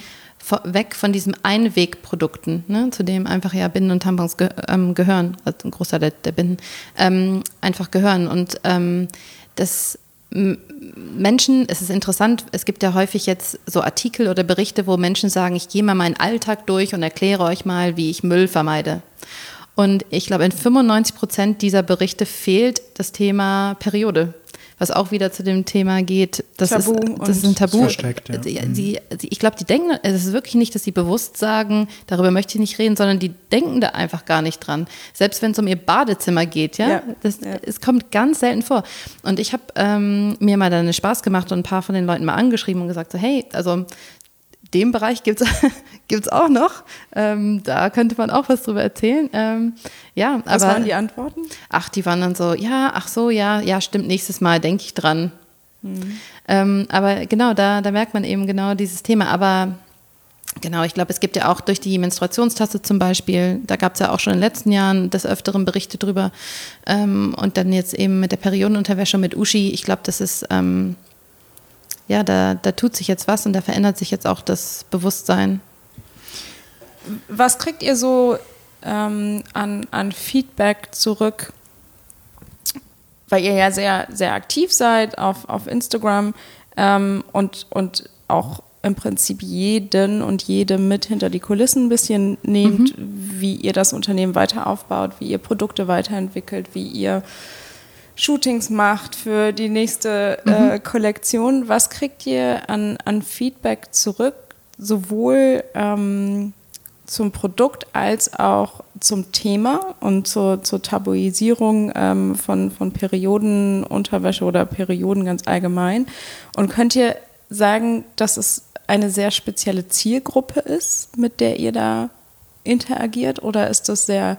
weg von diesen Einwegprodukten, ne, zu dem einfach ja Binden und Tampons ge ähm, gehören, also ein Großteil der, der Binden, ähm, einfach gehören. Und ähm, das Menschen, es ist interessant, es gibt ja häufig jetzt so Artikel oder Berichte, wo Menschen sagen, ich gehe mal meinen Alltag durch und erkläre euch mal, wie ich Müll vermeide. Und ich glaube, in 95 Prozent dieser Berichte fehlt das Thema Periode was auch wieder zu dem Thema geht. Das Tabu ist, das ist ein Tabu. Versteckt, ja. sie, sie, ich glaube, die denken, es ist wirklich nicht, dass sie bewusst sagen, darüber möchte ich nicht reden, sondern die denken da einfach gar nicht dran. Selbst wenn es um ihr Badezimmer geht, ja, ja, das, ja. es kommt ganz selten vor. Und ich habe ähm, mir mal dann Spaß gemacht und ein paar von den Leuten mal angeschrieben und gesagt so, hey, also dem Bereich gibt es [laughs] auch noch. Ähm, da könnte man auch was drüber erzählen. Ähm, ja, was aber, waren die Antworten? Ach, die waren dann so, ja, ach so, ja, ja, stimmt, nächstes Mal denke ich dran. Mhm. Ähm, aber genau, da, da merkt man eben genau dieses Thema. Aber Genau, ich glaube, es gibt ja auch durch die Menstruationstasse zum Beispiel, da gab es ja auch schon in den letzten Jahren des Öfteren Berichte drüber. Ähm, und dann jetzt eben mit der Periodenunterwäsche mit Uschi. Ich glaube, das ist, ähm, ja, da, da tut sich jetzt was und da verändert sich jetzt auch das Bewusstsein. Was kriegt ihr so ähm, an, an Feedback zurück? Weil ihr ja sehr, sehr aktiv seid auf, auf Instagram ähm, und, und auch im Prinzip jeden und jede mit hinter die Kulissen ein bisschen nehmt, mhm. wie ihr das Unternehmen weiter aufbaut, wie ihr Produkte weiterentwickelt, wie ihr Shootings macht für die nächste äh, mhm. Kollektion. Was kriegt ihr an, an Feedback zurück, sowohl ähm, zum Produkt als auch zum Thema und zur, zur Tabuisierung ähm, von, von Periodenunterwäsche oder Perioden ganz allgemein? Und könnt ihr sagen, dass es eine sehr spezielle Zielgruppe ist, mit der ihr da interagiert oder ist das sehr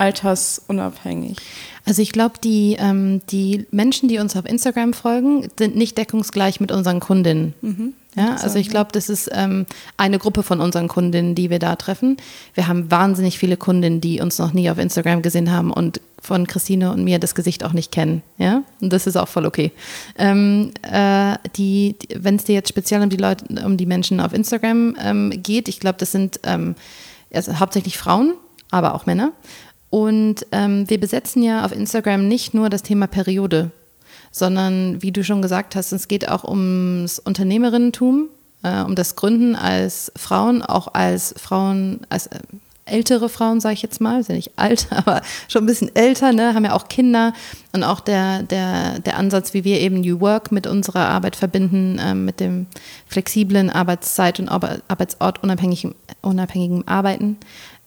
altersunabhängig? Also ich glaube, die, ähm, die Menschen, die uns auf Instagram folgen, sind nicht deckungsgleich mit unseren Kundinnen. Mhm. Ja, also ich glaube, das ist ähm, eine Gruppe von unseren Kundinnen, die wir da treffen. Wir haben wahnsinnig viele Kundinnen, die uns noch nie auf Instagram gesehen haben und von Christine und mir das Gesicht auch nicht kennen. Ja, und das ist auch voll okay. Ähm, äh, die, wenn es dir jetzt speziell um die Leute, um die Menschen auf Instagram ähm, geht, ich glaube, das sind ähm, also hauptsächlich Frauen, aber auch Männer. Und ähm, wir besetzen ja auf Instagram nicht nur das Thema Periode, sondern wie du schon gesagt hast, es geht auch ums Unternehmerinnentum, äh, um das Gründen als Frauen, auch als Frauen, als äh, ältere Frauen, sage ich jetzt mal, sind ja nicht alt, [laughs] aber schon ein bisschen älter, ne, haben ja auch Kinder. Und auch der, der, der Ansatz, wie wir eben New Work mit unserer Arbeit verbinden, äh, mit dem flexiblen Arbeitszeit und Arbeitsort unabhängigem, unabhängigem Arbeiten.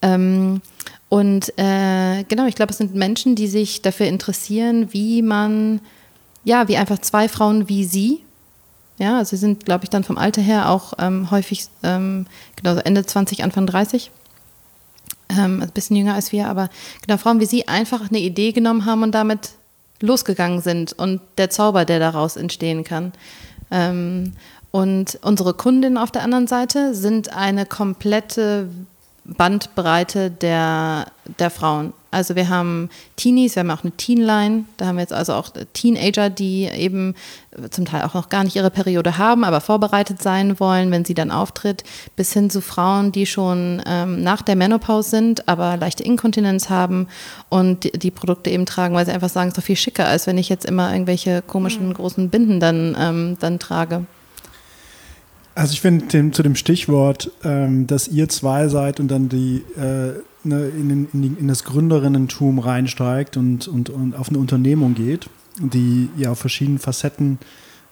Ähm, und äh, genau, ich glaube, es sind Menschen, die sich dafür interessieren, wie man, ja, wie einfach zwei Frauen wie sie, ja, also sie sind, glaube ich, dann vom Alter her auch ähm, häufig, ähm, genau, Ende 20, Anfang 30, ähm, also ein bisschen jünger als wir, aber genau, Frauen wie sie einfach eine Idee genommen haben und damit losgegangen sind und der Zauber, der daraus entstehen kann. Ähm, und unsere Kundinnen auf der anderen Seite sind eine komplette Bandbreite der, der Frauen. Also wir haben Teenies, wir haben auch eine Teenline, da haben wir jetzt also auch Teenager, die eben zum Teil auch noch gar nicht ihre Periode haben, aber vorbereitet sein wollen, wenn sie dann auftritt, bis hin zu Frauen, die schon ähm, nach der Menopause sind, aber leichte Inkontinenz haben und die, die, Produkte eben tragen, weil sie einfach sagen, es ist doch viel schicker, als wenn ich jetzt immer irgendwelche komischen mhm. großen Binden dann, ähm, dann trage. Also ich finde zu dem Stichwort, ähm, dass ihr zwei seid und dann die, äh, ne, in, in, in, das Gründerinnentum reinsteigt und, und, und auf eine Unternehmung geht, die ja auf verschiedenen Facetten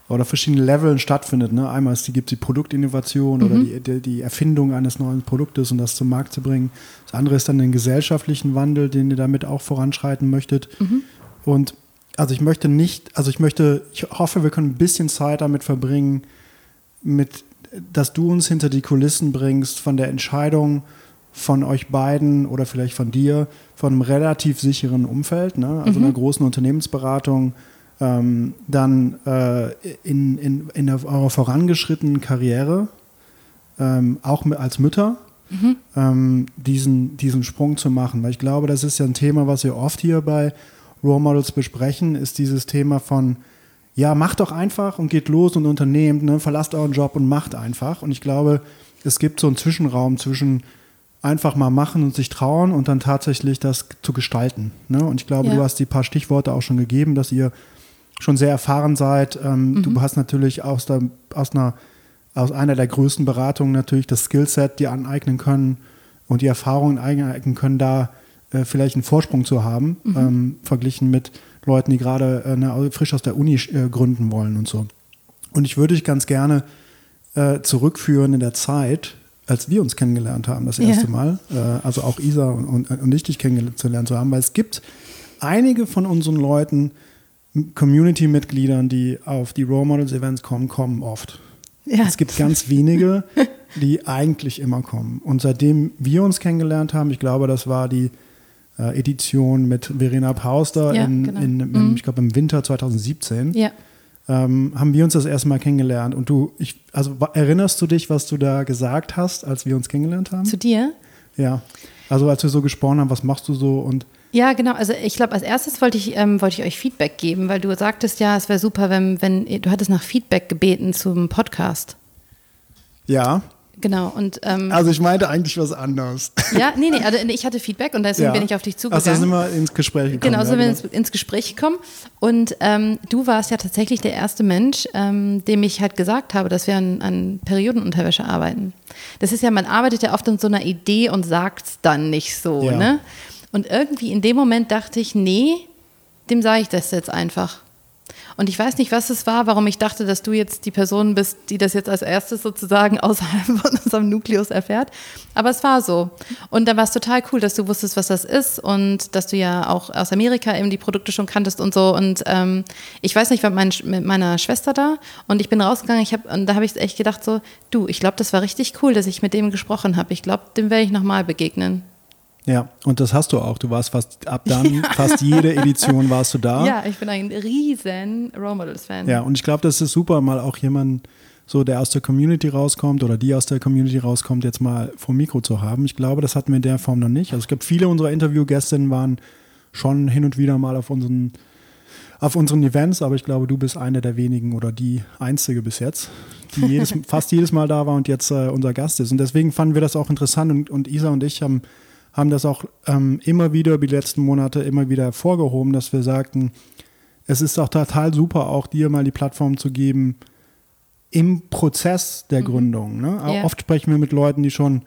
oder verschiedenen Leveln stattfindet. Ne? Einmal ist die, gibt es die Produktinnovation mhm. oder die, die, die, Erfindung eines neuen Produktes und das zum Markt zu bringen. Das andere ist dann den gesellschaftlichen Wandel, den ihr damit auch voranschreiten möchtet. Mhm. Und also ich möchte nicht, also ich möchte, ich hoffe, wir können ein bisschen Zeit damit verbringen, mit dass du uns hinter die Kulissen bringst von der Entscheidung von euch beiden oder vielleicht von dir, von einem relativ sicheren Umfeld, ne? also mhm. einer großen Unternehmensberatung, ähm, dann äh, in, in, in eurer vorangeschrittenen Karriere, ähm, auch als Mütter, mhm. ähm, diesen, diesen Sprung zu machen. Weil ich glaube, das ist ja ein Thema, was wir oft hier bei Role Models besprechen, ist dieses Thema von, ja, macht doch einfach und geht los und unternehmt, ne? verlasst euren Job und macht einfach. Und ich glaube, es gibt so einen Zwischenraum zwischen einfach mal machen und sich trauen und dann tatsächlich das zu gestalten. Ne? Und ich glaube, ja. du hast die paar Stichworte auch schon gegeben, dass ihr schon sehr erfahren seid. Ähm, mhm. Du hast natürlich aus, der, aus, einer, aus einer der größten Beratungen natürlich das Skillset dir aneignen können und die Erfahrungen aneignen können, da äh, vielleicht einen Vorsprung zu haben, mhm. ähm, verglichen mit Leuten, die gerade äh, frisch aus der Uni äh, gründen wollen und so. Und ich würde dich ganz gerne äh, zurückführen in der Zeit, als wir uns kennengelernt haben, das erste ja. Mal. Äh, also auch Isa und, und, und ich dich kennengelernt zu haben, weil es gibt einige von unseren Leuten, Community-Mitgliedern, die auf die Role Models Events kommen, kommen oft. Ja. Es gibt ganz wenige, die eigentlich immer kommen. Und seitdem wir uns kennengelernt haben, ich glaube, das war die äh, Edition mit Verena Pauster ja, in, genau. in, in, mhm. ich glaube im Winter 2017. Ja. Ähm, haben wir uns das erste Mal kennengelernt. Und du, ich, also erinnerst du dich, was du da gesagt hast, als wir uns kennengelernt haben? Zu dir? Ja. Also als wir so gesprochen haben, was machst du so und ja, genau. Also ich glaube, als erstes wollte ich, ähm, wollte ich euch Feedback geben, weil du sagtest ja, es wäre super, wenn, wenn du hattest nach Feedback gebeten zum Podcast. Ja. Genau, und ähm, Also ich meinte eigentlich was anderes. Ja, nee, nee, also ich hatte Feedback und deswegen ja. bin ich auf dich zugegangen. Also sind wir ins Gespräch gekommen. Genau, sind ja, genau. wir ins, ins, Gespräch gekommen. Und ähm, du warst ja tatsächlich der erste Mensch, ähm, dem ich halt gesagt habe, dass wir an, an Periodenunterwäsche arbeiten. Das ist ja, man arbeitet ja oft an so einer Idee und sagt es dann nicht so, ja. ne? Und irgendwie in dem Moment dachte ich, nee, dem sage ich das jetzt einfach. Und ich weiß nicht, was es war, warum ich dachte, dass du jetzt die Person bist, die das jetzt als erstes sozusagen [laughs] außerhalb von unserem Nukleus erfährt. Aber es war so. Und da war es total cool, dass du wusstest, was das ist und dass du ja auch aus Amerika eben die Produkte schon kanntest und so. Und ähm, ich weiß nicht, ich war mit, mit meiner Schwester da und ich bin rausgegangen. Ich hab, und da habe ich echt gedacht so, du, ich glaube, das war richtig cool, dass ich mit dem gesprochen habe. Ich glaube, dem werde ich nochmal begegnen. Ja, und das hast du auch. Du warst fast ab dann, [laughs] ja. fast jede Edition warst du da. Ja, ich bin ein riesen Role Models-Fan. Ja, und ich glaube, das ist super, mal auch jemanden, so der aus der Community rauskommt oder die aus der Community rauskommt, jetzt mal vor Mikro zu haben. Ich glaube, das hatten wir in der Form noch nicht. Also es gibt viele unserer Interviewgästinnen waren schon hin und wieder mal auf unseren auf unseren Events, aber ich glaube, du bist eine der wenigen oder die einzige bis jetzt, die jedes, [laughs] fast jedes Mal da war und jetzt äh, unser Gast ist. Und deswegen fanden wir das auch interessant und, und Isa und ich haben haben das auch ähm, immer wieder über die letzten Monate immer wieder hervorgehoben, dass wir sagten, es ist auch total super, auch dir mal die Plattform zu geben im Prozess der mhm. Gründung. Ne? Yeah. Oft sprechen wir mit Leuten, die schon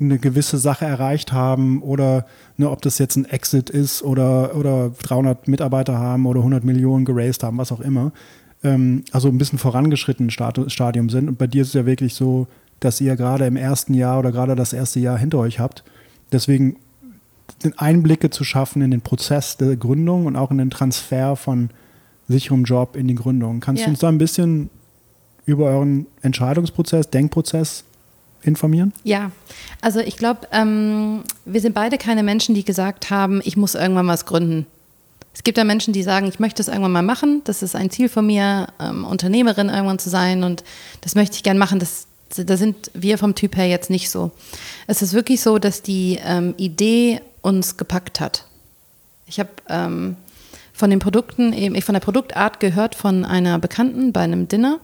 eine gewisse Sache erreicht haben oder ne, ob das jetzt ein Exit ist oder, oder 300 Mitarbeiter haben oder 100 Millionen geraced haben, was auch immer. Ähm, also ein bisschen vorangeschritten Stadium sind. Und bei dir ist es ja wirklich so, dass ihr gerade im ersten Jahr oder gerade das erste Jahr hinter euch habt Deswegen Einblicke zu schaffen in den Prozess der Gründung und auch in den Transfer von sicherem Job in die Gründung. Kannst ja. du uns da ein bisschen über euren Entscheidungsprozess, Denkprozess informieren? Ja, also ich glaube, ähm, wir sind beide keine Menschen, die gesagt haben, ich muss irgendwann was gründen. Es gibt ja Menschen, die sagen, ich möchte es irgendwann mal machen. Das ist ein Ziel von mir, ähm, Unternehmerin irgendwann zu sein und das möchte ich gern machen. Das, da sind wir vom Typ her jetzt nicht so. Es ist wirklich so, dass die ähm, Idee uns gepackt hat. Ich habe ähm, von den Produkten, eben von der Produktart gehört von einer Bekannten bei einem Dinner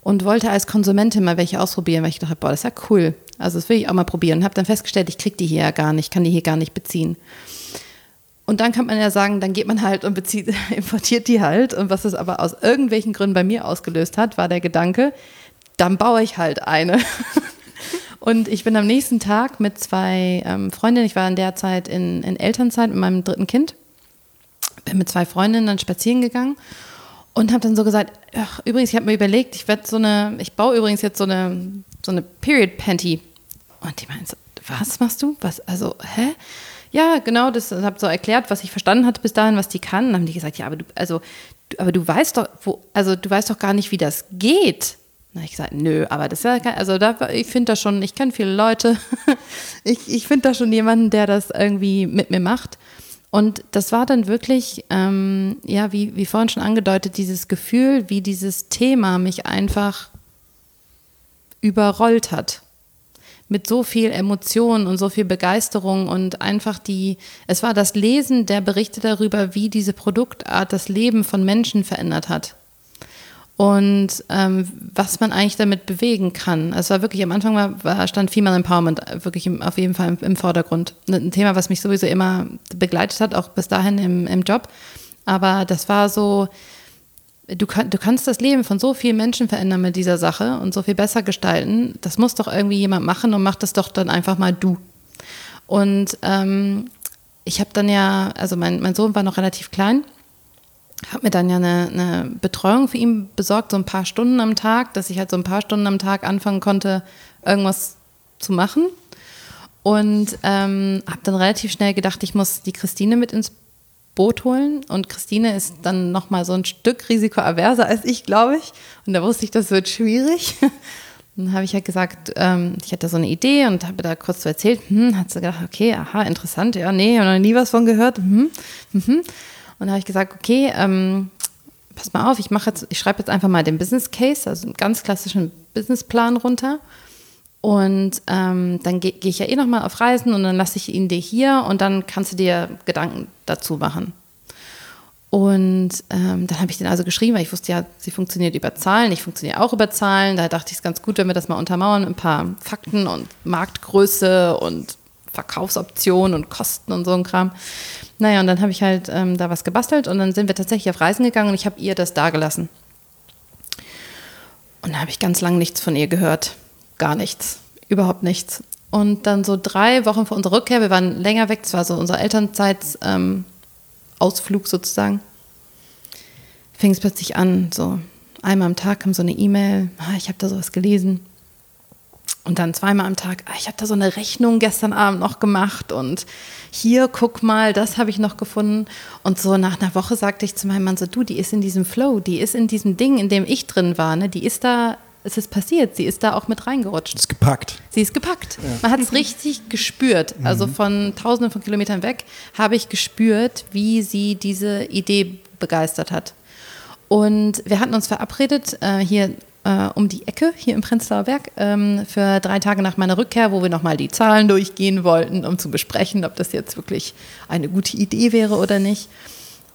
und wollte als Konsumentin mal welche ausprobieren, weil ich dachte, boah, das ist ja cool. Also das will ich auch mal probieren und habe dann festgestellt, ich kriege die hier ja gar nicht, kann die hier gar nicht beziehen. Und dann kann man ja sagen, dann geht man halt und bezieht, [laughs] importiert die halt. Und was es aber aus irgendwelchen Gründen bei mir ausgelöst hat, war der Gedanke, dann baue ich halt eine. [laughs] Und ich bin am nächsten Tag mit zwei ähm, Freundinnen, ich war in der Zeit in, in Elternzeit mit meinem dritten Kind, bin mit zwei Freundinnen dann spazieren gegangen und habe dann so gesagt, ach, übrigens, ich habe mir überlegt, ich werde so eine, ich baue übrigens jetzt so eine, so eine Period Panty. Und die meinen so, was machst du? Was, also, hä? Ja, genau, das habe so erklärt, was ich verstanden hatte bis dahin, was die kann. Dann haben die gesagt, ja, aber du, also, du, aber du weißt doch, wo, also du weißt doch gar nicht, wie das geht. Na, ich gesagt, nö, aber das ist ja, kein, also da, ich finde da schon, ich kenne viele Leute, [laughs] ich, ich finde da schon jemanden, der das irgendwie mit mir macht. Und das war dann wirklich, ähm, ja, wie, wie vorhin schon angedeutet, dieses Gefühl, wie dieses Thema mich einfach überrollt hat. Mit so viel Emotion und so viel Begeisterung und einfach die, es war das Lesen der Berichte darüber, wie diese Produktart das Leben von Menschen verändert hat und ähm, was man eigentlich damit bewegen kann. Also war wirklich am Anfang war, war stand Female Empowerment wirklich im, auf jeden Fall im, im, Vordergrund. Ein Thema, was mich sowieso immer begleitet hat, auch bis dahin im, im Job. Aber das war so, du, kann, du kannst das Leben von so vielen Menschen verändern mit dieser Sache und so viel besser gestalten. Das muss doch irgendwie jemand machen und mach das doch dann einfach mal du. Und ähm, ich habe dann ja, also mein, mein Sohn war noch relativ klein habe mir dann ja eine, eine, Betreuung für ihn besorgt, so ein paar Stunden am Tag, dass ich halt so ein paar Stunden am Tag anfangen konnte, irgendwas zu machen. Und ähm, habe dann relativ schnell gedacht, ich muss die Christine mit ins Boot holen. Und Christine ist dann nochmal so ein Stück risikoaverser als ich, glaube ich. Und da wusste ich, das wird schwierig. [laughs] Dann habe ich halt gesagt, ähm, ich hatte so eine Idee und habe da kurz so erzählt. Hm, hat sie gedacht, okay, aha, interessant. Ja, nee, habe noch nie was von gehört. Hm, hm. Und habe ich gesagt, okay, ähm, pass mal auf, ich mache jetzt, ich schreibe jetzt einfach mal den Business Case, also einen ganz klassischen Businessplan runter. Und ähm, dann gehe geh ich ja eh nochmal auf Reisen und dann lasse ich ihn dir hier und dann kannst du dir Gedanken dazu machen. Und ähm, dann habe ich den also geschrieben, weil ich wusste ja, sie funktioniert über Zahlen, ich funktioniere auch über Zahlen. Da dachte ich es ganz gut, wenn wir das mal untermauern ein paar Fakten und Marktgröße und Verkaufsoptionen und Kosten und so ein Kram. Naja, und dann habe ich halt ähm, da was gebastelt und dann sind wir tatsächlich auf Reisen gegangen und ich habe ihr das dagelassen. Und da habe ich ganz lange nichts von ihr gehört. Gar nichts. Überhaupt nichts. Und dann so drei Wochen vor unserer Rückkehr, wir waren länger weg, das war so unsere Elternzeitsausflug, Ausflug sozusagen, fing es plötzlich an, so einmal am Tag kam so eine E-Mail, ah, ich habe da sowas gelesen. Und dann zweimal am Tag, ah, ich habe da so eine Rechnung gestern Abend noch gemacht und hier, guck mal, das habe ich noch gefunden. Und so nach einer Woche sagte ich zu meinem Mann so, du, die ist in diesem Flow, die ist in diesem Ding, in dem ich drin war, ne? die ist da, es ist passiert, sie ist da auch mit reingerutscht. Ist gepackt. Sie ist gepackt. Ja. Man hat es richtig gespürt. Also mhm. von tausenden von Kilometern weg habe ich gespürt, wie sie diese Idee begeistert hat. Und wir hatten uns verabredet, äh, hier äh, um die Ecke, hier im Prenzlauer Berg, ähm, für drei Tage nach meiner Rückkehr, wo wir nochmal die Zahlen durchgehen wollten, um zu besprechen, ob das jetzt wirklich eine gute Idee wäre oder nicht.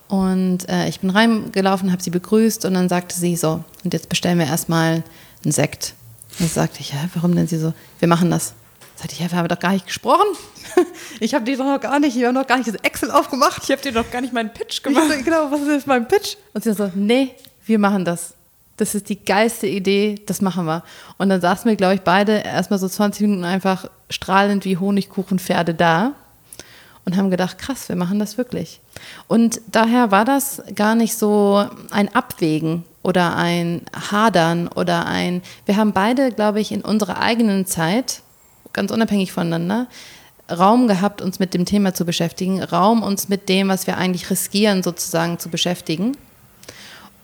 Und äh, ich bin reingelaufen, habe sie begrüßt und dann sagte sie so, und jetzt bestellen wir erstmal einen Sekt. Und dann sagte ich, ja, warum denn sie so, wir machen das. Sagte ich, ja, wir haben doch gar nicht gesprochen. [laughs] Ich habe dir doch noch gar nicht, wir haben noch gar nicht das Excel aufgemacht. Ich habe dir doch gar nicht meinen Pitch gemacht. So, genau, was ist jetzt mein Pitch? Und sie so, nee, wir machen das. Das ist die geilste Idee, das machen wir. Und dann saßen wir, glaube ich, beide erstmal so 20 Minuten einfach strahlend wie Honigkuchenpferde da und haben gedacht, krass, wir machen das wirklich. Und daher war das gar nicht so ein Abwägen oder ein Hadern oder ein, wir haben beide, glaube ich, in unserer eigenen Zeit ganz unabhängig voneinander, Raum gehabt, uns mit dem Thema zu beschäftigen, Raum, uns mit dem, was wir eigentlich riskieren, sozusagen zu beschäftigen.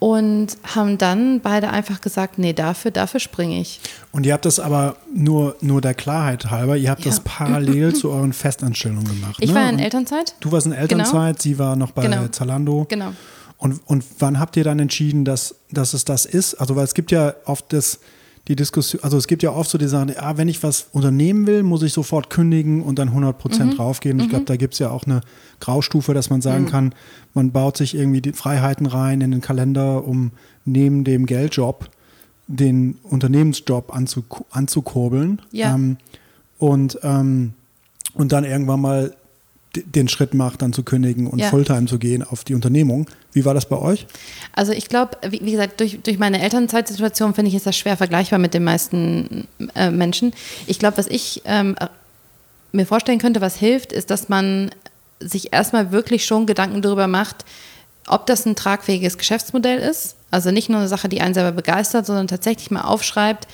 Und haben dann beide einfach gesagt, nee, dafür, dafür springe ich. Und ihr habt das aber nur, nur der Klarheit halber, ihr habt ja. das parallel [laughs] zu euren Festanstellungen gemacht. Ich ne? war in Elternzeit. Du warst in Elternzeit, genau. sie war noch bei genau. Zalando. Genau. Und, und wann habt ihr dann entschieden, dass, dass es das ist? Also, weil es gibt ja oft das, die Diskussion, also es gibt ja oft so die Sachen, ah, wenn ich was unternehmen will, muss ich sofort kündigen und dann 100 Prozent mhm. draufgeben. Ich glaube, mhm. da gibt es ja auch eine Graustufe, dass man sagen mhm. kann, man baut sich irgendwie die Freiheiten rein in den Kalender, um neben dem Geldjob den Unternehmensjob anzu, anzukurbeln. Ja. Ähm, und, ähm, und dann irgendwann mal den Schritt macht, dann zu kündigen und ja. Fulltime zu gehen auf die Unternehmung. Wie war das bei euch? Also ich glaube, wie, wie, gesagt, durch, durch meine Elternzeitsituation finde ich, ist das schwer vergleichbar mit den meisten äh, Menschen. Ich glaube, was ich ähm, mir vorstellen könnte, was hilft, ist, dass man sich erstmal wirklich schon Gedanken darüber macht, ob das ein tragfähiges Geschäftsmodell ist. Also nicht nur eine Sache, die einen selber begeistert, sondern tatsächlich mal aufschreibt,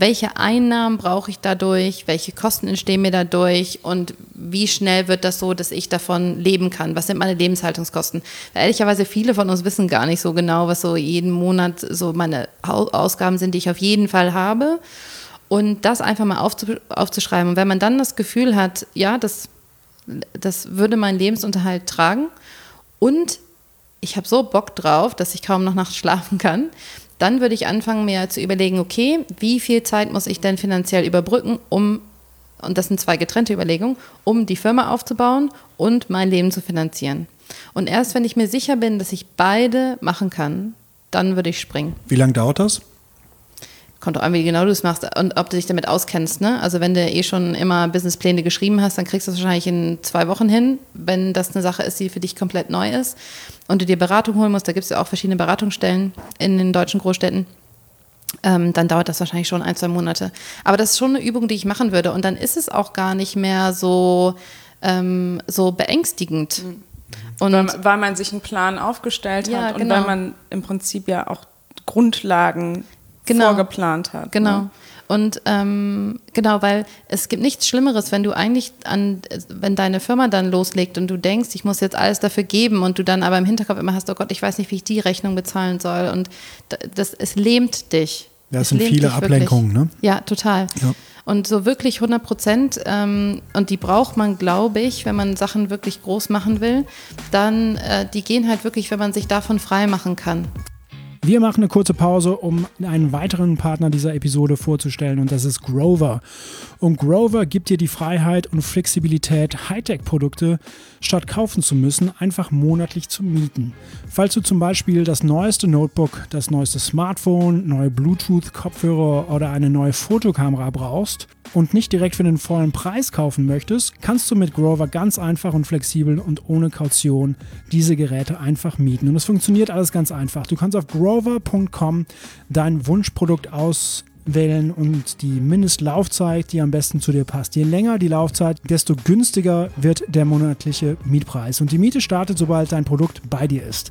welche Einnahmen brauche ich dadurch, welche Kosten entstehen mir dadurch und wie schnell wird das so, dass ich davon leben kann? Was sind meine Lebenshaltungskosten? Weil ehrlicherweise viele von uns wissen gar nicht so genau, was so jeden Monat so meine Ausgaben sind, die ich auf jeden Fall habe. Und das einfach mal aufzuschreiben. Und wenn man dann das Gefühl hat, ja, das, das würde meinen Lebensunterhalt tragen und ich habe so Bock drauf, dass ich kaum noch nachts schlafen kann, dann würde ich anfangen, mir zu überlegen, okay, wie viel Zeit muss ich denn finanziell überbrücken, um, und das sind zwei getrennte Überlegungen, um die Firma aufzubauen und mein Leben zu finanzieren. Und erst wenn ich mir sicher bin, dass ich beide machen kann, dann würde ich springen. Wie lange dauert das? Kommt auch an, wie genau du es machst und ob du dich damit auskennst. Ne? Also wenn du eh schon immer Businesspläne geschrieben hast, dann kriegst du es wahrscheinlich in zwei Wochen hin, wenn das eine Sache ist, die für dich komplett neu ist und du dir Beratung holen musst. Da gibt es ja auch verschiedene Beratungsstellen in den deutschen Großstädten. Ähm, dann dauert das wahrscheinlich schon ein, zwei Monate. Aber das ist schon eine Übung, die ich machen würde. Und dann ist es auch gar nicht mehr so, ähm, so beängstigend. Mhm. Und weil, weil, man sich einen Plan aufgestellt ja, hat und genau. weil man im Prinzip ja auch Grundlagen genau. vorgeplant hat. Genau. Ne? Und ähm, genau, weil es gibt nichts Schlimmeres, wenn du eigentlich an, wenn deine Firma dann loslegt und du denkst, ich muss jetzt alles dafür geben und du dann aber im Hinterkopf immer hast, oh Gott, ich weiß nicht, wie ich die Rechnung bezahlen soll. Und das, es lähmt dich. Ja, es sind viele Ablenkungen, ne? Ja, total. Ja. Und so wirklich 100 Prozent, ähm, und die braucht man, glaube ich, wenn man Sachen wirklich groß machen will, dann, äh, die gehen halt wirklich, wenn man sich davon frei machen kann. Wir machen eine kurze Pause, um einen weiteren Partner dieser Episode vorzustellen und das ist Grover. Und Grover gibt dir die Freiheit und Flexibilität, Hightech-Produkte statt kaufen zu müssen, einfach monatlich zu mieten. Falls du zum Beispiel das neueste Notebook, das neueste Smartphone, neue Bluetooth-Kopfhörer oder eine neue Fotokamera brauchst und nicht direkt für den vollen Preis kaufen möchtest, kannst du mit Grover ganz einfach und flexibel und ohne Kaution diese Geräte einfach mieten. Und es funktioniert alles ganz einfach. Du kannst auf grover.com dein Wunschprodukt aus wählen und die Mindestlaufzeit, die am besten zu dir passt. Je länger die Laufzeit, desto günstiger wird der monatliche Mietpreis. Und die Miete startet, sobald dein Produkt bei dir ist.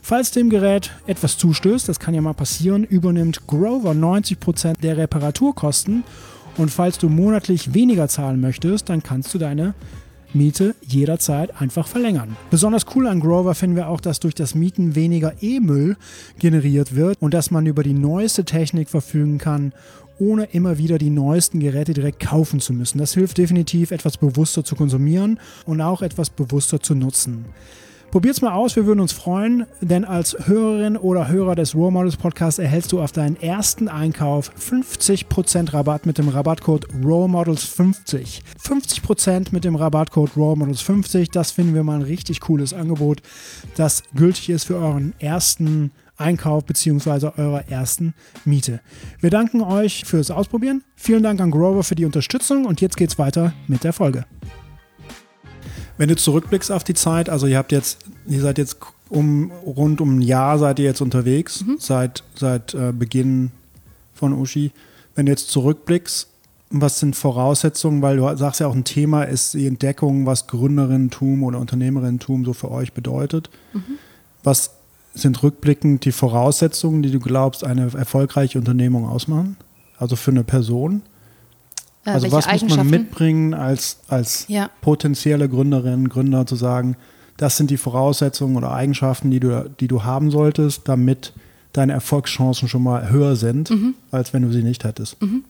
Falls dem Gerät etwas zustößt, das kann ja mal passieren, übernimmt Grover 90% der Reparaturkosten. Und falls du monatlich weniger zahlen möchtest, dann kannst du deine Miete jederzeit einfach verlängern. Besonders cool an Grover finden wir auch, dass durch das Mieten weniger E-Müll generiert wird und dass man über die neueste Technik verfügen kann, ohne immer wieder die neuesten Geräte direkt kaufen zu müssen. Das hilft definitiv, etwas bewusster zu konsumieren und auch etwas bewusster zu nutzen. Probiert's mal aus, wir würden uns freuen, denn als Hörerin oder Hörer des Raw Models Podcasts erhältst du auf deinen ersten Einkauf 50% Rabatt mit dem Rabattcode Raw Models 50. 50% mit dem Rabattcode Raw Models 50, das finden wir mal ein richtig cooles Angebot, das gültig ist für euren ersten Einkauf bzw. eurer ersten Miete. Wir danken euch fürs Ausprobieren. Vielen Dank an Grover für die Unterstützung und jetzt geht's weiter mit der Folge. Wenn du zurückblickst auf die Zeit, also ihr habt jetzt, ihr seid jetzt um rund um ein Jahr seid ihr jetzt unterwegs, mhm. seit, seit äh, Beginn von Uschi. Wenn du jetzt zurückblickst, was sind Voraussetzungen, weil du sagst ja auch ein Thema ist die Entdeckung, was Gründerinnentum oder Unternehmerinnentum so für euch bedeutet. Mhm. Was sind rückblickend die Voraussetzungen, die du glaubst, eine erfolgreiche Unternehmung ausmachen? Also für eine Person? Äh, also was muss man mitbringen als, als ja. potenzielle Gründerin, Gründer zu sagen, das sind die Voraussetzungen oder Eigenschaften, die du, die du haben solltest, damit deine Erfolgschancen schon mal höher sind, mhm. als wenn du sie nicht hättest. Mhm.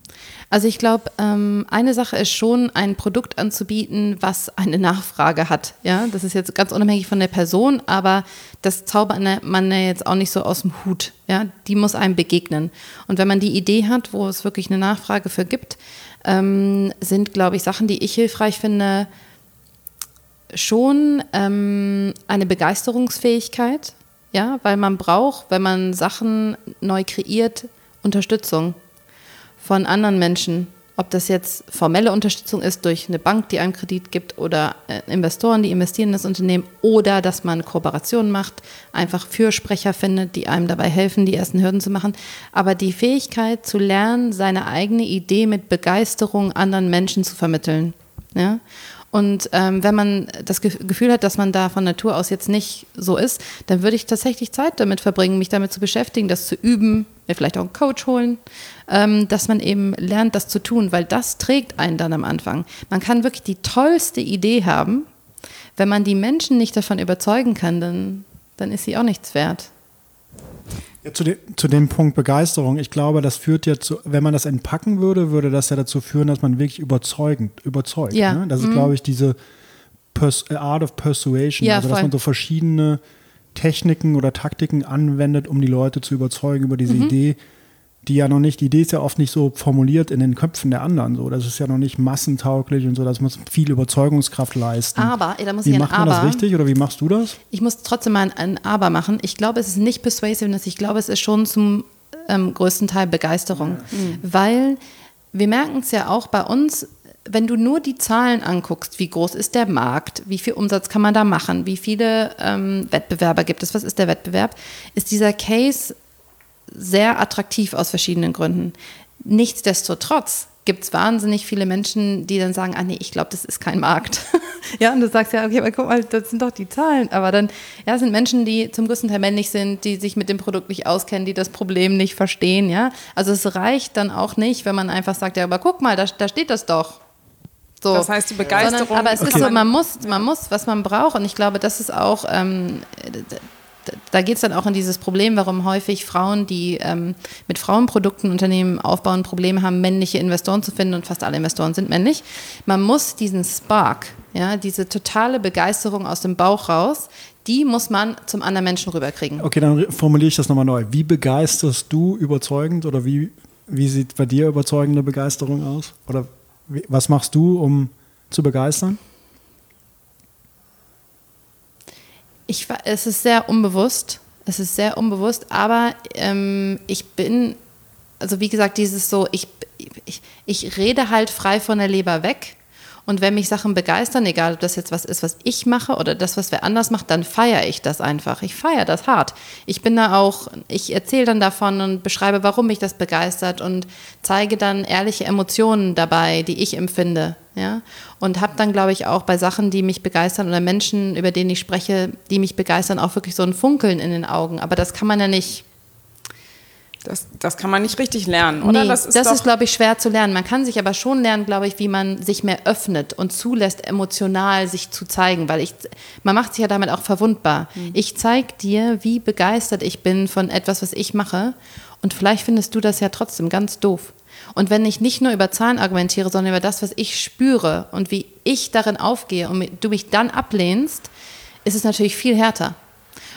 Also ich glaube, ähm, eine Sache ist schon, ein Produkt anzubieten, was eine Nachfrage hat. Ja, das ist jetzt ganz unabhängig von der Person, aber das zaubert man ja jetzt auch nicht so aus dem Hut. Ja, die muss einem begegnen. Und wenn man die Idee hat, wo es wirklich eine Nachfrage für gibt, ähm, sind, glaube ich, Sachen, die ich hilfreich finde, schon ähm, eine Begeisterungsfähigkeit, ja, weil man braucht, wenn man Sachen neu kreiert, Unterstützung von anderen Menschen. Ob das jetzt formelle Unterstützung ist durch eine Bank, die einem Kredit gibt oder äh, Investoren, die investieren in das Unternehmen oder dass man Kooperationen macht, einfach Fürsprecher findet, die einem dabei helfen, die ersten Hürden zu machen. Aber die Fähigkeit zu lernen, seine eigene Idee mit Begeisterung anderen Menschen zu vermitteln. Ja? Und ähm, wenn man das Gefühl hat, dass man da von Natur aus jetzt nicht so ist, dann würde ich tatsächlich Zeit damit verbringen, mich damit zu beschäftigen, das zu üben, mir vielleicht auch einen Coach holen, ähm, dass man eben lernt, das zu tun, weil das trägt einen dann am Anfang. Man kann wirklich die tollste Idee haben, wenn man die Menschen nicht davon überzeugen kann, dann, dann ist sie auch nichts wert. Ja, zu, de, zu dem Punkt Begeisterung, ich glaube, das führt ja zu, wenn man das entpacken würde, würde das ja dazu führen, dass man wirklich überzeugend, überzeugt. Ja. Ne? Das ist, mhm. glaube ich, diese Pers Art of Persuasion, ja, also dass voll. man so verschiedene Techniken oder Taktiken anwendet, um die Leute zu überzeugen über diese mhm. Idee, die ja noch nicht, die Idee ist ja oft nicht so formuliert in den Köpfen der anderen. So. Das ist ja noch nicht massentauglich und so, das muss viel Überzeugungskraft leisten. Aber, da muss wie ich ein macht man Aber, das richtig oder wie machst du das? Ich muss trotzdem mal ein, ein Aber machen. Ich glaube, es ist nicht Persuasiveness, ich glaube, es ist schon zum ähm, größten Teil Begeisterung. Mhm. Weil wir merken es ja auch bei uns, wenn du nur die Zahlen anguckst, wie groß ist der Markt, wie viel Umsatz kann man da machen, wie viele ähm, Wettbewerber gibt es, was ist der Wettbewerb, ist dieser Case sehr attraktiv aus verschiedenen Gründen. Nichtsdestotrotz gibt es wahnsinnig viele Menschen, die dann sagen, ah nee, ich glaube, das ist kein Markt. [laughs] ja, und du sagst ja, okay, aber guck mal, das sind doch die Zahlen. Aber dann, ja, sind Menschen, die zum größten Teil männlich sind, die sich mit dem Produkt nicht auskennen, die das Problem nicht verstehen, ja. Also es reicht dann auch nicht, wenn man einfach sagt, ja, aber guck mal, da, da steht das doch. So. Das heißt, die Begeisterung. Sondern, aber es okay. ist so, man muss, man muss, was man braucht. Und ich glaube, das ist auch, ähm, da geht es dann auch in dieses Problem, warum häufig Frauen, die ähm, mit Frauenprodukten Unternehmen aufbauen, Probleme haben, männliche Investoren zu finden und fast alle Investoren sind männlich. Man muss diesen Spark, ja, diese totale Begeisterung aus dem Bauch raus, die muss man zum anderen Menschen rüberkriegen. Okay, dann formuliere ich das nochmal neu. Wie begeisterst du überzeugend oder wie, wie sieht bei dir überzeugende Begeisterung aus? Oder wie, was machst du, um zu begeistern? Ich, es ist sehr unbewusst. Es ist sehr unbewusst, aber ähm, ich bin, also wie gesagt, dieses so, ich, ich, ich rede halt frei von der Leber weg Und wenn mich Sachen begeistern, egal ob das jetzt was ist, was ich mache oder das, was wer anders macht, dann feiere ich das einfach. Ich feiere das hart. Ich bin da auch, ich erzähle dann davon und beschreibe, warum mich das begeistert und zeige dann ehrliche Emotionen dabei, die ich empfinde. Ja? Und habe dann, glaube ich, auch bei Sachen, die mich begeistern oder Menschen, über denen ich spreche, die mich begeistern, auch wirklich so ein Funkeln in den Augen. Aber das kann man ja nicht das, das kann man nicht richtig lernen, oder? Nee, das ist, ist glaube ich, schwer zu lernen. Man kann sich aber schon lernen, glaube ich, wie man sich mehr öffnet und zulässt, emotional sich zu zeigen, weil ich, man macht sich ja damit auch verwundbar. Mhm. Ich zeige dir, wie begeistert ich bin von etwas, was ich mache und vielleicht findest du das ja trotzdem ganz doof. Und wenn ich nicht nur über Zahlen argumentiere, sondern über das, was ich spüre und wie ich darin aufgehe und du mich dann ablehnst, ist es natürlich viel härter.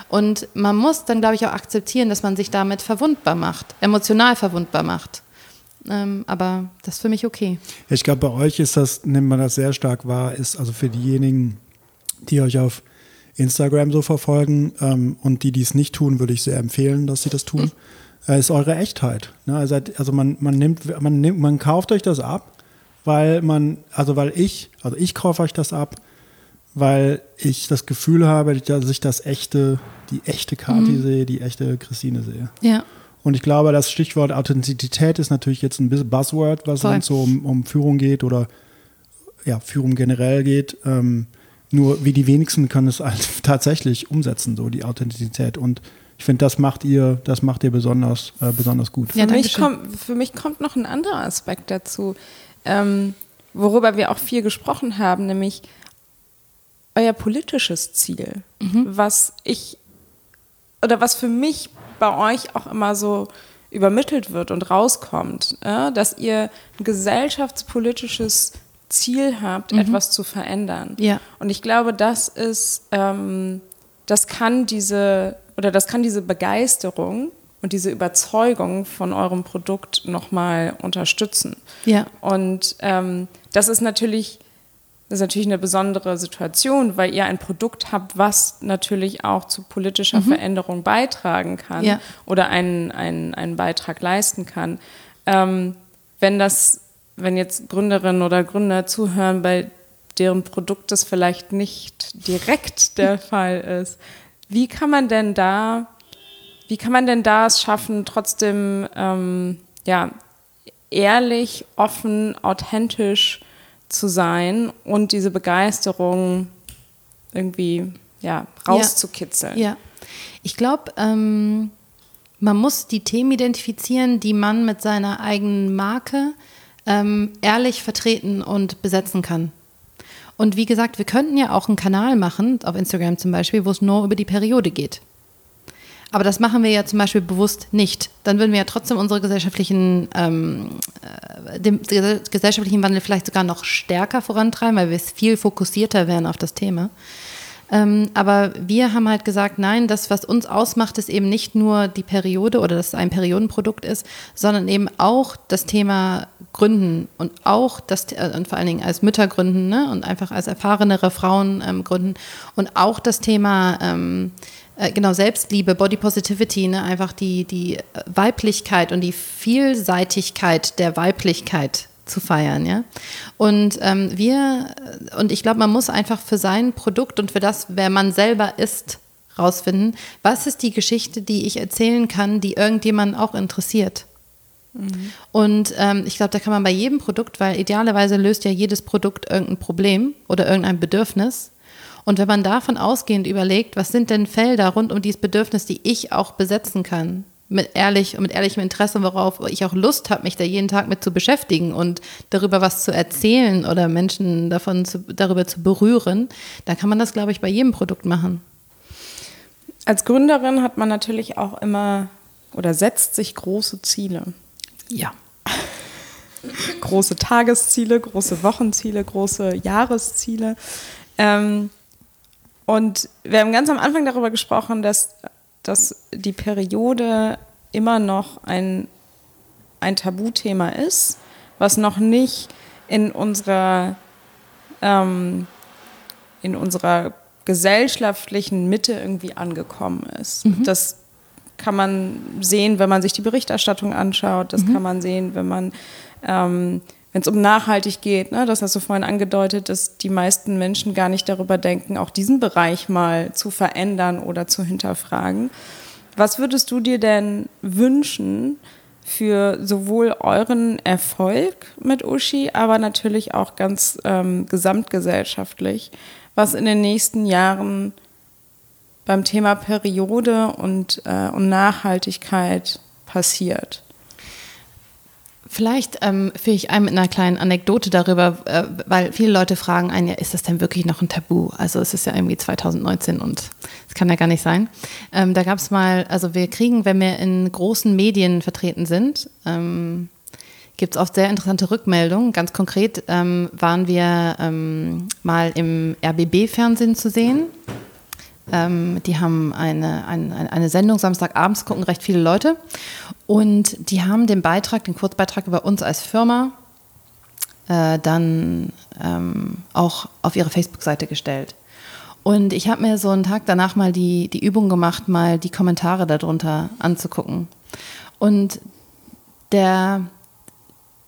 Und man muss dann, glaube ich, auch akzeptieren, dass man sich damit verwundbar macht, emotional verwundbar macht. Ähm, aber das ist für mich okay. Ich glaube, bei euch ist das, nimmt man das sehr stark wahr, ist also für diejenigen, die euch auf Instagram so verfolgen ähm, und die, die es nicht tun, würde ich sehr empfehlen, dass sie das tun, mhm. äh, ist eure Echtheit. Ne? Also, also man, man nimmt, man nimmt, man kauft euch das ab, weil man, also weil ich, also ich kaufe euch das ab, weil ich das Gefühl habe, dass ich das echte, die echte Kati mhm. sehe, die echte Christine sehe. Ja. Und ich glaube, das Stichwort Authentizität ist natürlich jetzt ein bisschen Buzzword, was Voll. so um, um, Führung geht oder ja, Führung generell geht. Ähm, nur wie die wenigsten können es halt [laughs] tatsächlich umsetzen, so die Authentizität. Und ich finde, das macht ihr, das macht ihr besonders, äh, besonders gut. Ja, für, mich kommt, für mich kommt noch ein anderer Aspekt dazu, ähm, worüber wir auch viel gesprochen haben, nämlich euer politisches Ziel, mhm. was ich oder was für mich bei euch auch immer so übermittelt wird und rauskommt, ja, dass ihr ein gesellschaftspolitisches Ziel habt, mhm. etwas zu verändern. Ja. Und ich glaube, das ist, ähm, das kann diese oder das kann diese Begeisterung und diese Überzeugung von eurem Produkt nochmal unterstützen. Ja. Und ähm, das ist natürlich das ist natürlich eine besondere Situation, weil ihr ein Produkt habt, was natürlich auch zu politischer mhm. Veränderung beitragen kann ja. oder einen, einen, einen Beitrag leisten kann. Ähm, wenn das, wenn jetzt Gründerinnen oder Gründer zuhören, bei deren Produkt das vielleicht nicht direkt [laughs] der Fall ist, wie kann man denn da, wie kann man denn da es schaffen, trotzdem ähm, ja, ehrlich, offen, authentisch zu sein und diese Begeisterung irgendwie ja, rauszukitzeln. Ja, ja. ich glaube, ähm, man muss die Themen identifizieren, die man mit seiner eigenen Marke ähm, ehrlich vertreten und besetzen kann. Und wie gesagt, wir könnten ja auch einen Kanal machen, auf Instagram zum Beispiel, wo es nur über die Periode geht. Aber das machen wir ja zum Beispiel bewusst nicht. Dann würden wir ja trotzdem unsere gesellschaftlichen, ähm, äh, den gesellschaftlichen Wandel vielleicht sogar noch stärker vorantreiben, weil wir viel fokussierter wären auf das Thema. Ähm, aber wir haben halt gesagt, nein, das, was uns ausmacht, ist eben nicht nur die Periode oder dass es ein Periodenprodukt ist, sondern eben auch das Thema Gründen und auch das, äh, und vor allen Dingen als Mütter gründen ne, und einfach als erfahrenere Frauen ähm, gründen und auch das Thema ähm, äh, genau, Selbstliebe, Body Positivity, ne? einfach die, die Weiblichkeit und die Vielseitigkeit der Weiblichkeit zu feiern, ja. Und ähm, wir, und ich glaube, man muss einfach für sein Produkt und für das, wer man selber ist, rausfinden, was ist die Geschichte, die ich erzählen kann, die irgendjemanden auch interessiert. Mhm. Und ähm, ich glaube, da kann man bei jedem Produkt, weil idealerweise löst ja jedes Produkt irgendein Problem oder irgendein Bedürfnis. Und wenn man davon ausgehend überlegt, was sind denn Felder rund um dieses Bedürfnis, die ich auch besetzen kann, mit ehrlich und mit ehrlichem Interesse, worauf ich auch Lust habe, mich da jeden Tag mit zu beschäftigen und darüber was zu erzählen oder Menschen davon zu, darüber zu berühren, dann kann man das, glaube ich, bei jedem Produkt machen. Als Gründerin hat man natürlich auch immer oder setzt sich große Ziele. Ja. [laughs] große Tagesziele, große Wochenziele, große Jahresziele. Ähm, und wir haben ganz am Anfang darüber gesprochen, dass, dass die Periode immer noch ein, ein Tabuthema ist, was noch nicht in unserer, ähm, in unserer gesellschaftlichen Mitte irgendwie angekommen ist. Mhm. Das kann man sehen, wenn man sich die Berichterstattung anschaut, das mhm. kann man sehen, wenn man, ähm, wenn es um nachhaltig geht, ne, das hast du vorhin angedeutet, dass die meisten Menschen gar nicht darüber denken, auch diesen Bereich mal zu verändern oder zu hinterfragen. Was würdest du dir denn wünschen für sowohl euren Erfolg mit Uschi, aber natürlich auch ganz ähm, gesamtgesellschaftlich, was in den nächsten Jahren beim Thema Periode und, äh, und Nachhaltigkeit passiert? Vielleicht ähm, führe ich ein mit einer kleinen Anekdote darüber, äh, weil viele Leute fragen einen, ja, ist das denn wirklich noch ein Tabu? Also es ist ja irgendwie 2019 und es kann ja gar nicht sein. Ähm, da gab es mal, also wir kriegen, wenn wir in großen Medien vertreten sind, ähm, gibt es oft sehr interessante Rückmeldungen. Ganz konkret ähm, waren wir ähm, mal im RBB-Fernsehen zu sehen. Ähm, die haben eine, eine, eine Sendung Samstagabends, gucken recht viele Leute. Und die haben den Beitrag, den Kurzbeitrag über uns als Firma äh, dann ähm, auch auf ihre Facebook-Seite gestellt. Und ich habe mir so einen Tag danach mal die, die Übung gemacht, mal die Kommentare darunter anzugucken. Und der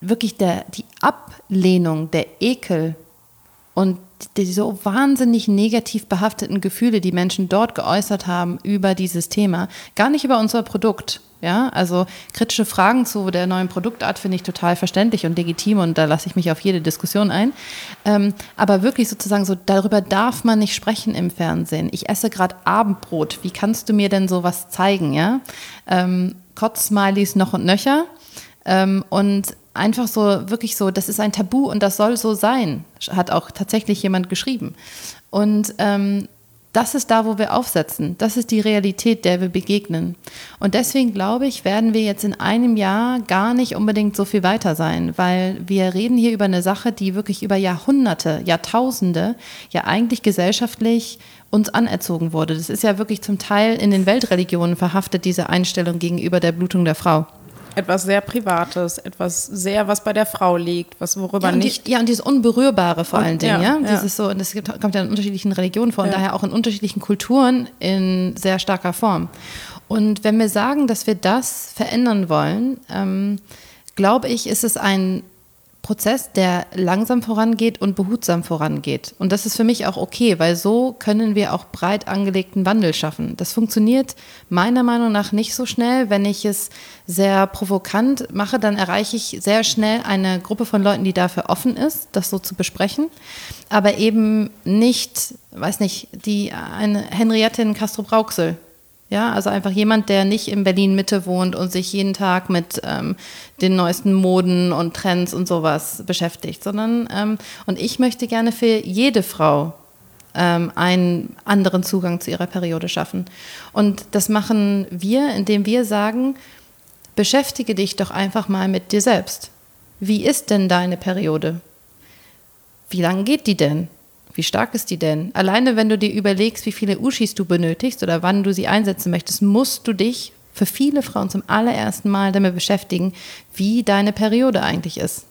wirklich der, die Ablehnung, der Ekel und die so wahnsinnig negativ behafteten Gefühle, die Menschen dort geäußert haben über dieses Thema, gar nicht über unser Produkt. Ja, also kritische Fragen zu der neuen Produktart finde ich total verständlich und legitim und da lasse ich mich auf jede Diskussion ein. Ähm, aber wirklich sozusagen so, darüber darf man nicht sprechen im Fernsehen. Ich esse gerade Abendbrot. Wie kannst du mir denn sowas zeigen? Ja, ähm, Kotz-Smileys noch und nöcher. Ähm, und einfach so, wirklich so, das ist ein Tabu und das soll so sein, hat auch tatsächlich jemand geschrieben. Und ähm, das ist da, wo wir aufsetzen. Das ist die Realität, der wir begegnen. Und deswegen glaube ich, werden wir jetzt in einem Jahr gar nicht unbedingt so viel weiter sein, weil wir reden hier über eine Sache, die wirklich über Jahrhunderte, Jahrtausende ja eigentlich gesellschaftlich uns anerzogen wurde. Das ist ja wirklich zum Teil in den Weltreligionen verhaftet, diese Einstellung gegenüber der Blutung der Frau etwas sehr Privates, etwas sehr, was bei der Frau liegt, was worüber ja, nicht. Die, ja, und dieses Unberührbare vor und, allen Dingen, ja. ja. Dieses so, und das kommt ja in unterschiedlichen Religionen vor und daher auch in unterschiedlichen Kulturen in sehr starker Form. Und wenn wir sagen, dass wir das verändern wollen, ähm, glaube ich, ist es ein Prozess, der langsam vorangeht und behutsam vorangeht. Und das ist für mich auch okay, weil so können wir auch breit angelegten Wandel schaffen. Das funktioniert meiner Meinung nach nicht so schnell. Wenn ich es sehr provokant mache, dann erreiche ich sehr schnell eine Gruppe von Leuten, die dafür offen ist, das so zu besprechen. Aber eben nicht, weiß nicht, die eine Henriette in Castro Brauxel ja, also einfach jemand, der nicht in Berlin Mitte wohnt und sich jeden Tag mit ähm, den neuesten Moden und Trends und sowas beschäftigt, sondern ähm, und ich möchte gerne für jede Frau ähm, einen anderen Zugang zu ihrer Periode schaffen. Und das machen wir, indem wir sagen, beschäftige dich doch einfach mal mit dir selbst. Wie ist denn deine Periode? Wie lange geht die denn? Wie stark ist die denn? Alleine wenn du dir überlegst, wie viele Uschis du benötigst oder wann du sie einsetzen möchtest, musst du dich für viele Frauen zum allerersten Mal damit beschäftigen, wie deine Periode eigentlich ist.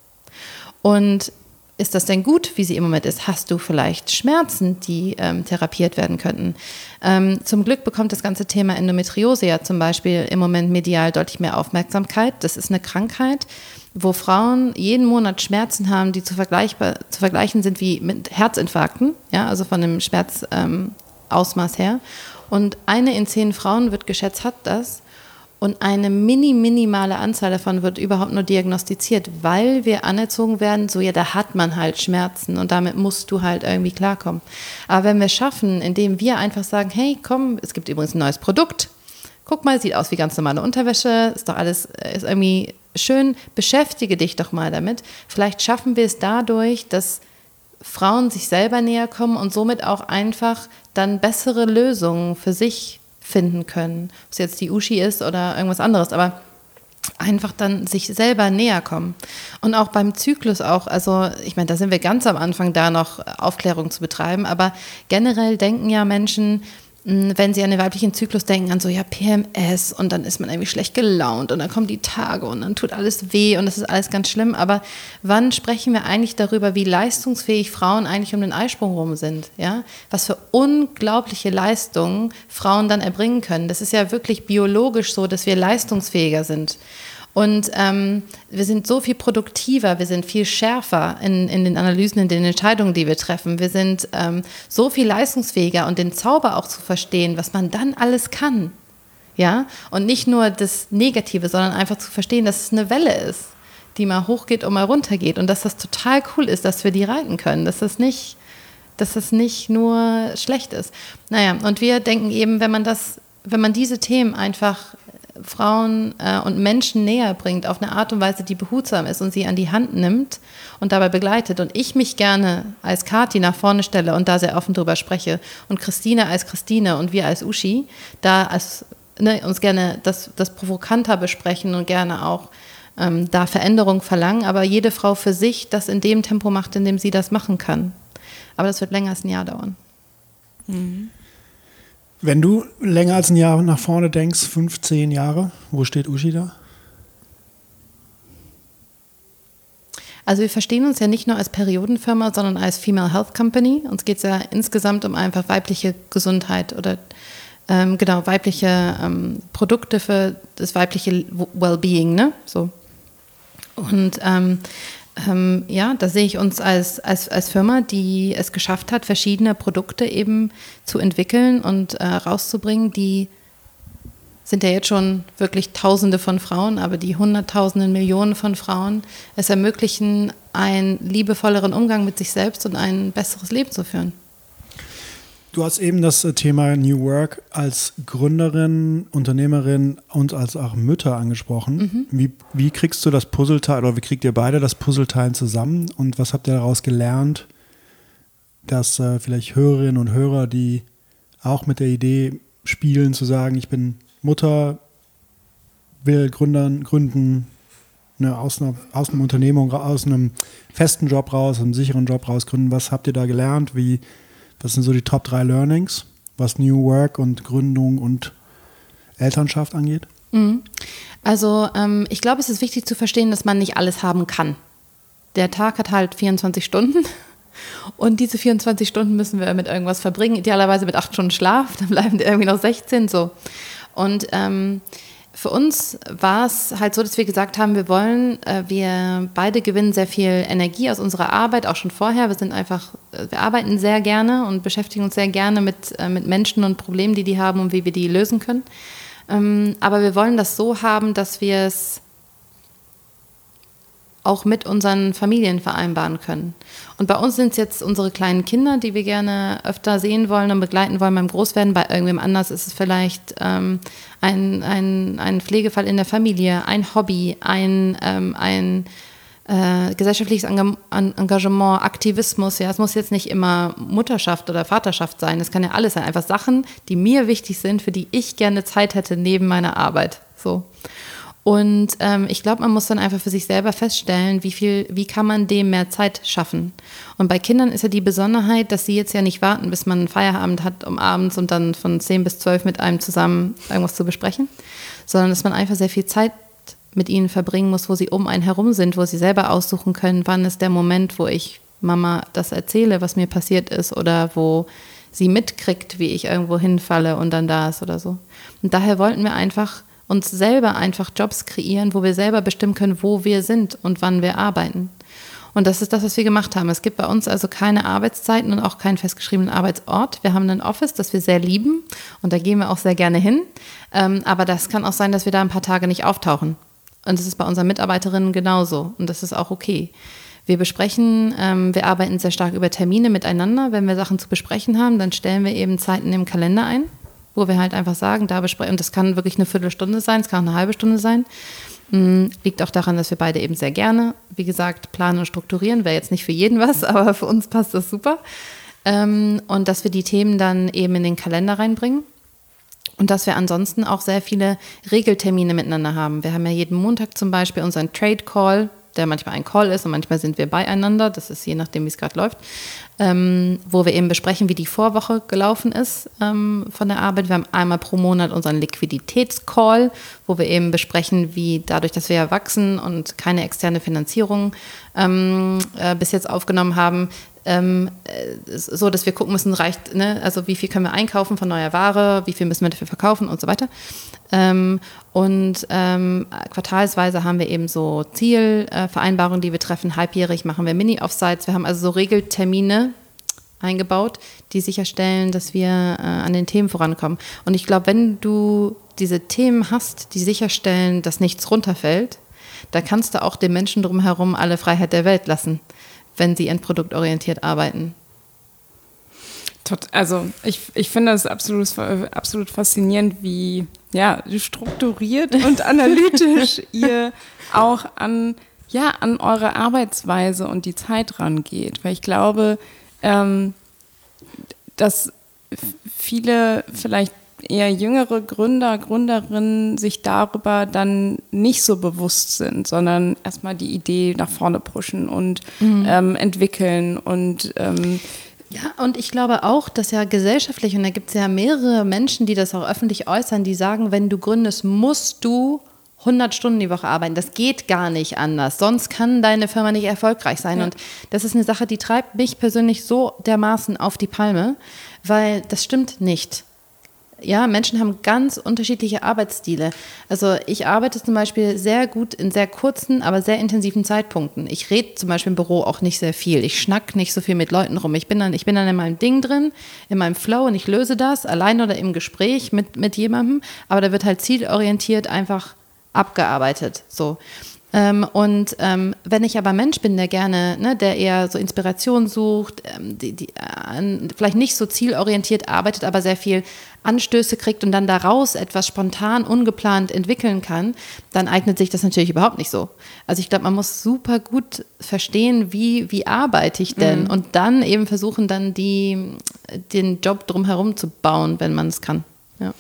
Und ist das denn gut, wie sie im Moment ist? Hast du vielleicht Schmerzen, die ähm, therapiert werden könnten? Ähm, zum Glück bekommt das ganze Thema Endometriose ja zum Beispiel im Moment medial deutlich mehr Aufmerksamkeit. Das ist eine Krankheit, wo Frauen jeden Monat Schmerzen haben, die zu, vergleichbar, zu vergleichen sind wie mit Herzinfarkten, ja, also von dem Schmerzausmaß ähm, her. Und eine in zehn Frauen wird geschätzt, hat das. Und eine mini, minimale Anzahl davon wird überhaupt nur diagnostiziert, weil wir anerzogen werden, so ja, da hat man halt Schmerzen und damit musst du halt irgendwie klarkommen. Aber wenn wir schaffen, indem wir einfach sagen, hey, komm, es gibt übrigens ein neues Produkt, guck mal, sieht aus wie ganz normale Unterwäsche, ist doch alles, ist irgendwie schön, beschäftige dich doch mal damit. Vielleicht schaffen wir es dadurch, dass Frauen sich selber näher kommen und somit auch einfach dann bessere Lösungen für sich finden können. Ob es jetzt die Uschi ist oder irgendwas anderes, aber einfach dann sich selber näher kommen. Und auch beim Zyklus auch, also ich meine, da sind wir ganz am Anfang da noch Aufklärung zu betreiben, aber generell denken ja Menschen, wenn sie an den weiblichen Zyklus denken, an so, ja, PMS und dann ist man irgendwie schlecht gelaunt und dann kommen die Tage und dann tut alles weh und das ist alles ganz schlimm. Aber wann sprechen wir eigentlich darüber, wie leistungsfähig Frauen eigentlich um den Eisprung rum sind? Ja? Was für unglaubliche Leistungen Frauen dann erbringen können. Das ist ja wirklich biologisch so, dass wir leistungsfähiger sind. Und ähm, wir sind so viel produktiver, wir sind viel schärfer in, in den Analysen, in den Entscheidungen, die wir treffen. Wir sind ähm, so viel leistungsfähiger und den Zauber auch zu verstehen, was man dann alles kann. Ja, und nicht nur das Negative, sondern einfach zu verstehen, dass es eine Welle ist, die mal hochgeht und mal runtergeht und dass das total cool ist, dass wir die reiten können, dass das nicht, dass das nicht nur schlecht ist. Naja, und wir denken eben, wenn man das, wenn man diese Themen einfach Frauen äh, und Menschen näher bringt auf eine Art und Weise, die behutsam ist und sie an die Hand nimmt und dabei begleitet und ich mich gerne als Kati nach vorne stelle und da sehr offen drüber spreche und Christine als Christine und wir als Uschi da als, ne, uns gerne das, das provokanter besprechen und gerne auch ähm, da Veränderung verlangen, aber jede Frau für sich das in dem Tempo macht, in dem sie das machen kann. Aber das wird länger als ein Jahr dauern. Mhm. Wenn du länger als ein Jahr nach vorne denkst, 15 Jahre, wo steht Uschi da? Also wir verstehen uns ja nicht nur als Periodenfirma, sondern als Female Health Company. Uns geht es ja insgesamt um einfach weibliche Gesundheit oder ähm, genau weibliche ähm, Produkte für das weibliche Wellbeing, ne? So. Und ähm, ähm, ja, da sehe ich uns als, als, als Firma, die es geschafft hat, verschiedene Produkte eben zu entwickeln und äh, rauszubringen, die sind ja jetzt schon wirklich Tausende von Frauen, aber die Hunderttausenden, Millionen von Frauen es ermöglichen, einen liebevolleren Umgang mit sich selbst und ein besseres Leben zu führen. Du hast eben das äh, Thema New Work als Gründerin, Unternehmerin und als auch Mütter angesprochen. Mhm. Wie, wie kriegst du das Puzzleteil oder wie kriegt ihr beide das Puzzleteil zusammen und was habt ihr daraus gelernt, dass äh, vielleicht Hörerinnen und Hörer, die auch mit der Idee spielen, zu sagen, ich bin Mutter, will Gründern, gründen, ne, aus, einer, aus einer Unternehmung, aus einem festen Job raus, einem sicheren Job raus gründen. Was habt ihr da gelernt? Wie das sind so die Top 3 Learnings, was New Work und Gründung und Elternschaft angeht. Mhm. Also ähm, ich glaube, es ist wichtig zu verstehen, dass man nicht alles haben kann. Der Tag hat halt 24 Stunden [laughs] und diese 24 Stunden müssen wir mit irgendwas verbringen, idealerweise mit acht Stunden Schlaf, [laughs] dann bleiben irgendwie noch 16 so. Und ähm, für uns war es halt so, dass wir gesagt haben, wir wollen, äh, wir beide gewinnen sehr viel Energie aus unserer Arbeit, auch schon vorher. Wir sind einfach, äh, wir arbeiten sehr gerne und beschäftigen uns sehr gerne mit, äh, mit Menschen und Problemen, die die haben und wie wir die lösen können. Ähm, aber wir wollen das so haben, dass wir es auch mit unseren Familien vereinbaren können. Und bei uns sind es jetzt unsere kleinen Kinder, die wir gerne öfter sehen wollen und begleiten wollen beim Großwerden. Bei irgendwem anders ist es vielleicht ähm, ein, ein, ein Pflegefall in der Familie, ein Hobby, ein, ähm, ein äh, gesellschaftliches Engagement, Aktivismus. Ja, es muss jetzt nicht immer Mutterschaft oder Vaterschaft sein. Es kann ja alles sein. Einfach Sachen, die mir wichtig sind, für die ich gerne Zeit hätte neben meiner Arbeit. So. Und ähm, ich glaube, man muss dann einfach für sich selber feststellen, wie viel, wie kann man dem mehr Zeit schaffen. Und bei Kindern ist ja die Besonderheit, dass sie jetzt ja nicht warten, bis man einen Feierabend hat um abends und dann von 10 bis 12 mit einem zusammen irgendwas zu besprechen, sondern dass man einfach sehr viel Zeit mit ihnen verbringen muss, wo sie um einen herum sind, wo sie selber aussuchen können, wann ist der Moment, wo ich Mama das erzähle, was mir passiert ist oder wo sie mitkriegt, wie ich irgendwo hinfalle und dann da ist oder so. Und daher wollten wir einfach uns selber einfach Jobs kreieren, wo wir selber bestimmen können, wo wir sind und wann wir arbeiten. Und das ist das, was wir gemacht haben. Es gibt bei uns also keine Arbeitszeiten und auch keinen festgeschriebenen Arbeitsort. Wir haben ein Office, das wir sehr lieben und da gehen wir auch sehr gerne hin. Ähm, aber das kann auch sein, dass wir da ein paar Tage nicht auftauchen. Und das ist bei unseren Mitarbeiterinnen genauso. Und das ist auch okay. Wir besprechen, ähm, wir arbeiten sehr stark über Termine miteinander. Wenn wir Sachen zu besprechen haben, dann stellen wir eben Zeiten im Kalender ein wo wir halt einfach sagen, da besprechen, und das kann wirklich eine Viertelstunde sein, es kann auch eine halbe Stunde sein. Mhm, liegt auch daran, dass wir beide eben sehr gerne, wie gesagt, planen und strukturieren. Wäre jetzt nicht für jeden was, [laughs] aber für uns passt das super. Ähm, und dass wir die Themen dann eben in den Kalender reinbringen. Und dass wir ansonsten auch sehr viele Regeltermine miteinander haben. Wir haben ja jeden Montag zum Beispiel unseren Trade Call, der manchmal ein Call ist und manchmal sind wir beieinander. Das ist je nachdem, wie es gerade läuft ähm, wo wir eben besprechen, wie die Vorwoche gelaufen ist ähm, von der Arbeit. Wir haben einmal pro Monat unseren Liquiditätscall, wo wir eben besprechen, wie dadurch, dass wir ja wachsen und keine externe Finanzierung ähm, äh, bis jetzt aufgenommen haben, ähm, äh, so, dass wir gucken müssen, reicht, ne, also wie viel können wir einkaufen von neuer Ware, wie viel müssen wir dafür verkaufen und so weiter. Ähm, und ähm, quartalsweise haben wir eben so Zielvereinbarungen, die wir treffen. Halbjährig machen wir Mini-Offsites. Wir haben also so Regeltermine eingebaut, die sicherstellen, dass wir äh, an den Themen vorankommen. Und ich glaube, wenn du diese Themen hast, die sicherstellen, dass nichts runterfällt, da kannst du auch den Menschen drumherum alle Freiheit der Welt lassen, wenn sie endproduktorientiert arbeiten. Also ich, ich finde es absolut, absolut faszinierend, wie ja, strukturiert und [laughs] analytisch ihr auch an, ja, an eure Arbeitsweise und die Zeit rangeht. Weil ich glaube, ähm, dass viele vielleicht eher jüngere Gründer, Gründerinnen sich darüber dann nicht so bewusst sind, sondern erstmal die Idee nach vorne pushen und mhm. ähm, entwickeln und ähm, ja, und ich glaube auch, dass ja gesellschaftlich, und da gibt es ja mehrere Menschen, die das auch öffentlich äußern, die sagen, wenn du gründest, musst du 100 Stunden die Woche arbeiten. Das geht gar nicht anders. Sonst kann deine Firma nicht erfolgreich sein. Ja. Und das ist eine Sache, die treibt mich persönlich so dermaßen auf die Palme, weil das stimmt nicht. Ja, Menschen haben ganz unterschiedliche Arbeitsstile. Also ich arbeite zum Beispiel sehr gut in sehr kurzen, aber sehr intensiven Zeitpunkten. Ich rede zum Beispiel im Büro auch nicht sehr viel. Ich schnack nicht so viel mit Leuten rum. Ich bin dann, ich bin dann in meinem Ding drin, in meinem Flow und ich löse das, allein oder im Gespräch mit, mit jemandem. Aber da wird halt zielorientiert einfach abgearbeitet. So. Ähm, und ähm, wenn ich aber Mensch bin, der gerne, ne, der eher so Inspiration sucht, ähm, die, die äh, vielleicht nicht so zielorientiert arbeitet, aber sehr viel Anstöße kriegt und dann daraus etwas spontan, ungeplant entwickeln kann, dann eignet sich das natürlich überhaupt nicht so. Also ich glaube, man muss super gut verstehen, wie, wie arbeite ich denn mhm. und dann eben versuchen, dann die, den Job drumherum zu bauen, wenn man es kann. Ja.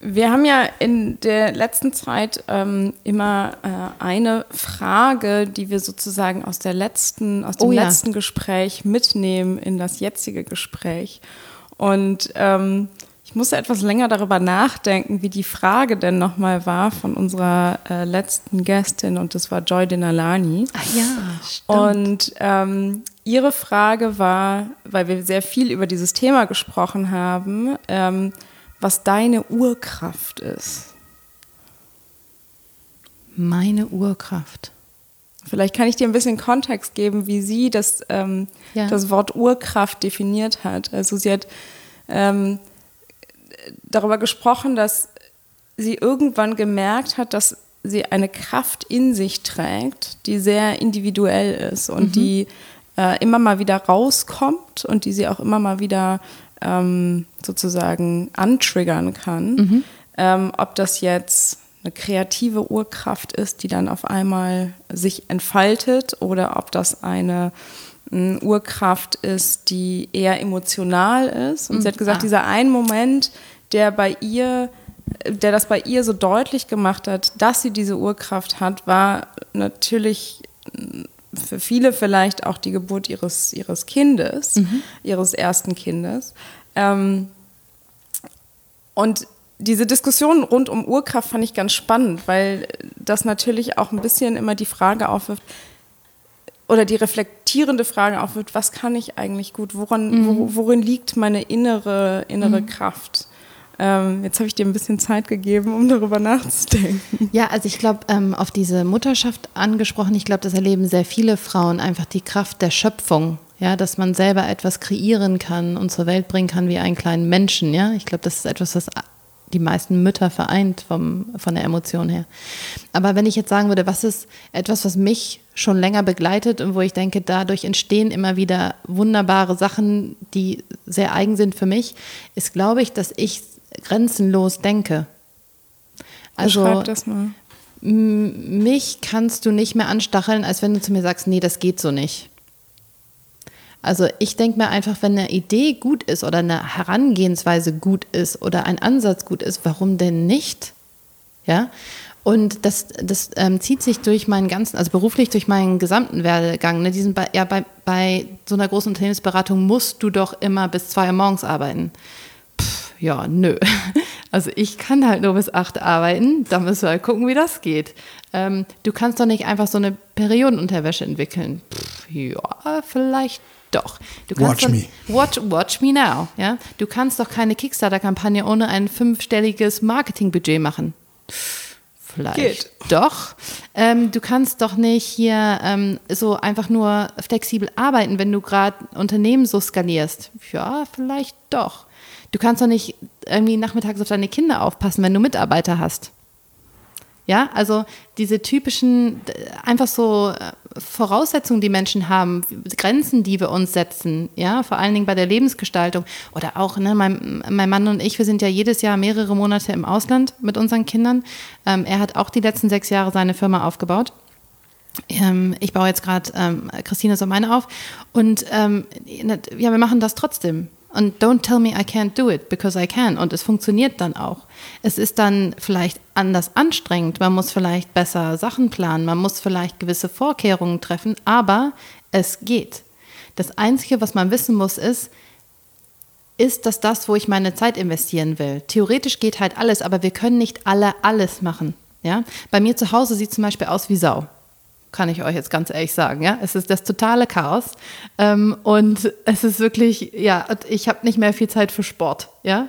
Wir haben ja in der letzten Zeit ähm, immer äh, eine Frage, die wir sozusagen aus der letzten, aus dem oh ja. letzten Gespräch mitnehmen in das jetzige Gespräch. Und ähm, ich musste etwas länger darüber nachdenken, wie die Frage denn nochmal war von unserer äh, letzten Gästin und das war Joy Denalani. Ach ja, stimmt. Und ähm, ihre Frage war, weil wir sehr viel über dieses Thema gesprochen haben, ähm, was deine Urkraft ist. Meine Urkraft. Vielleicht kann ich dir ein bisschen Kontext geben, wie sie das, ähm, ja. das Wort Urkraft definiert hat. Also sie hat ähm, darüber gesprochen, dass sie irgendwann gemerkt hat, dass sie eine Kraft in sich trägt, die sehr individuell ist und mhm. die äh, immer mal wieder rauskommt und die sie auch immer mal wieder ähm, sozusagen antriggern kann. Mhm. Ähm, ob das jetzt eine kreative Urkraft ist, die dann auf einmal sich entfaltet oder ob das eine äh, Urkraft ist, die eher emotional ist. Und mhm. sie hat gesagt, ah. dieser ein Moment, der bei ihr der das bei ihr so deutlich gemacht hat, dass sie diese Urkraft hat, war natürlich für viele vielleicht auch die Geburt ihres, ihres Kindes, mhm. ihres ersten Kindes. Ähm, und diese Diskussion rund um Urkraft fand ich ganz spannend, weil das natürlich auch ein bisschen immer die Frage aufwirft, oder die reflektierende Frage aufwirft, was kann ich eigentlich gut, woran, mhm. wo, worin liegt meine innere, innere mhm. Kraft? Ähm, jetzt habe ich dir ein bisschen Zeit gegeben, um darüber nachzudenken. Ja, also ich glaube, ähm, auf diese Mutterschaft angesprochen, ich glaube, das erleben sehr viele Frauen, einfach die Kraft der Schöpfung. Ja, dass man selber etwas kreieren kann und zur Welt bringen kann wie einen kleinen Menschen. Ja, ich glaube, das ist etwas, was die meisten Mütter vereint vom, von der Emotion her. Aber wenn ich jetzt sagen würde, was ist etwas, was mich schon länger begleitet und wo ich denke, dadurch entstehen immer wieder wunderbare Sachen, die sehr eigen sind für mich, ist, glaube ich, dass ich grenzenlos denke. Also Beschreib das mal. mich kannst du nicht mehr anstacheln, als wenn du zu mir sagst, nee, das geht so nicht. Also ich denke mir einfach, wenn eine Idee gut ist oder eine Herangehensweise gut ist oder ein Ansatz gut ist, warum denn nicht? Ja. Und das, das ähm, zieht sich durch meinen ganzen, also beruflich durch meinen gesamten Werdegang. Ne? Diesen, ja, bei, bei so einer großen Unternehmensberatung musst du doch immer bis zwei Uhr morgens arbeiten ja, nö. [laughs] Also ich kann halt nur bis acht arbeiten, da müssen wir halt gucken, wie das geht. Ähm, du kannst doch nicht einfach so eine Periodenunterwäsche entwickeln. Pff, ja, vielleicht doch. Du kannst Watch doch, me. Watch, watch me now. Ja? Du kannst doch keine Kickstarter-Kampagne ohne ein fünfstelliges Marketingbudget machen. Vielleicht Geht. doch. Ähm, du kannst doch nicht hier ähm, so einfach nur flexibel arbeiten, wenn du gerade Unternehmen so skalierst. Ja, vielleicht doch. Du kannst doch nicht irgendwie nachmittags auf deine Kinder aufpassen, wenn du Mitarbeiter hast. Ja, also diese typischen, äh, einfach so äh, Voraussetzungen, die Menschen haben, Grenzen, die wir uns setzen, ja, vor allen Dingen bei der Lebensgestaltung. Oder auch, ne, mein, mein Mann und ich, wir sind ja jedes Jahr mehrere Monate im Ausland mit unseren Kindern. Ähm, er hat auch die letzten sechs Jahre seine Firma aufgebaut. Ähm, ich baue jetzt gerade ähm, Christine so meine auf. Und ähm, ja, wir machen das trotzdem. Und don't tell me I can't do it, because I can. Und es funktioniert dann auch. Es ist dann vielleicht anders anstrengend. Man muss vielleicht besser Sachen planen. Man muss vielleicht gewisse Vorkehrungen treffen. Aber es geht. Das Einzige, was man wissen muss, ist, ist das das, wo ich meine Zeit investieren will? Theoretisch geht halt alles, aber wir können nicht alle alles machen. Ja? Bei mir zu Hause sieht zum Beispiel aus wie Sau kann ich euch jetzt ganz ehrlich sagen. Ja, es ist das totale Chaos ähm, und es ist wirklich, ja, ich habe nicht mehr viel Zeit für Sport. Ja,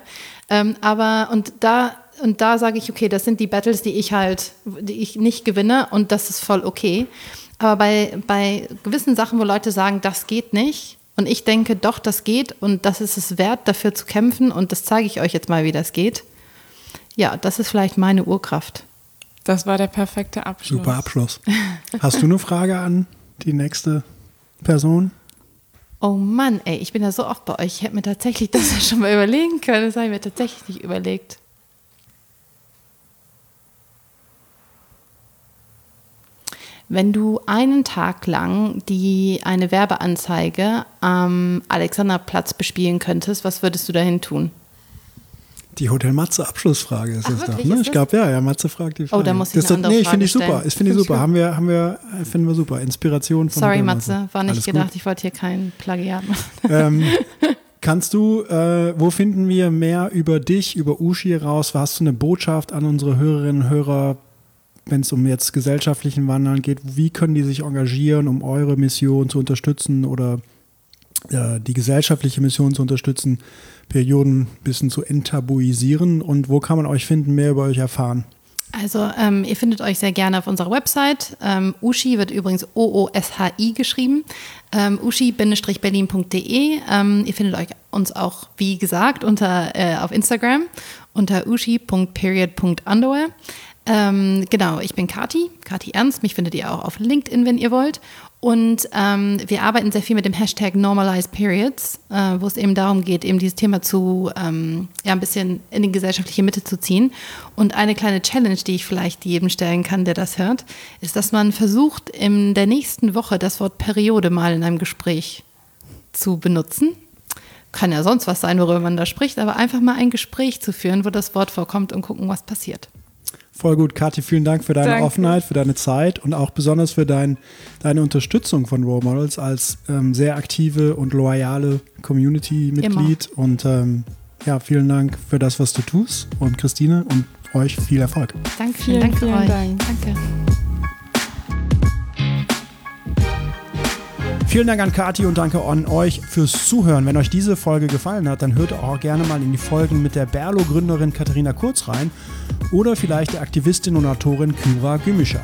ähm, aber und da und da sage ich, okay, das sind die Battles, die ich halt, die ich nicht gewinne und das ist voll okay. Aber bei bei gewissen Sachen, wo Leute sagen, das geht nicht. Und ich denke, doch, das geht und das ist es wert, dafür zu kämpfen. Und das zeige ich euch jetzt mal, wie das geht. Ja, das ist vielleicht meine Urkraft. Das war der perfekte Abschluss. Super Abschluss. Hast du eine Frage an die nächste Person? Oh Mann, ey, ich bin ja so oft bei euch. Ich hätte mir tatsächlich das [laughs] ja schon mal überlegen können. Das habe ich mir tatsächlich nicht überlegt. Wenn du einen Tag lang die eine Werbeanzeige am Alexanderplatz bespielen könntest, was würdest du dahin tun? Die Hotel Matze Abschlussfrage ist Ach, es doch. Ne? Ich das? glaube, ja, ja, Matze fragt die Frage. da muss ich das eine andere Nee, Frage finde ich super. Ich finde ich Find ich super. Haben wir, haben wir, finden wir super. Inspiration von Sorry, Hotel Matze, war nicht Alles gedacht. Gut. Ich wollte hier kein Plagiat machen. [laughs] Ähm, kannst du, äh, wo finden wir mehr über dich, über Ushi raus? Hast du eine Botschaft an unsere Hörerinnen und Hörer, wenn es um jetzt gesellschaftlichen Wandel geht? Wie können die sich engagieren, um eure Mission zu unterstützen oder die gesellschaftliche Mission zu unterstützen, Perioden ein bisschen zu enttabuisieren? Und wo kann man euch finden, mehr über euch erfahren? Also ähm, ihr findet euch sehr gerne auf unserer Website. Ähm, Ushi wird übrigens O-O-S-H-I geschrieben. Ähm, ushi-berlin.de. Ähm, ihr findet euch uns auch, wie gesagt, unter, äh, auf Instagram unter ushi.period.underwear. Ähm, genau, ich bin Kati, Kati Ernst. Mich findet ihr auch auf LinkedIn, wenn ihr wollt. Und ähm, wir arbeiten sehr viel mit dem Hashtag Normalize Periods, äh, wo es eben darum geht, eben dieses Thema zu, ähm, ja, ein bisschen in die gesellschaftliche Mitte zu ziehen. Und eine kleine Challenge, die ich vielleicht jedem stellen kann, der das hört, ist, dass man versucht, in der nächsten Woche das Wort Periode mal in einem Gespräch zu benutzen. Kann ja sonst was sein, worüber man da spricht, aber einfach mal ein Gespräch zu führen, wo das Wort vorkommt und gucken, was passiert. Voll gut, Kathi, vielen Dank für deine Danke. Offenheit, für deine Zeit und auch besonders für dein, deine Unterstützung von Role Models als ähm, sehr aktive und loyale Community-Mitglied. Und ähm, ja, vielen Dank für das, was du tust. Und Christine und euch viel Erfolg. Danke, Vielen, danke vielen euch. Dank. Danke. Vielen Dank an Kati und danke an euch fürs Zuhören. Wenn euch diese Folge gefallen hat, dann hört auch gerne mal in die Folgen mit der Berlo-Gründerin Katharina Kurz rein oder vielleicht der Aktivistin und Autorin Kyra Gümüşay.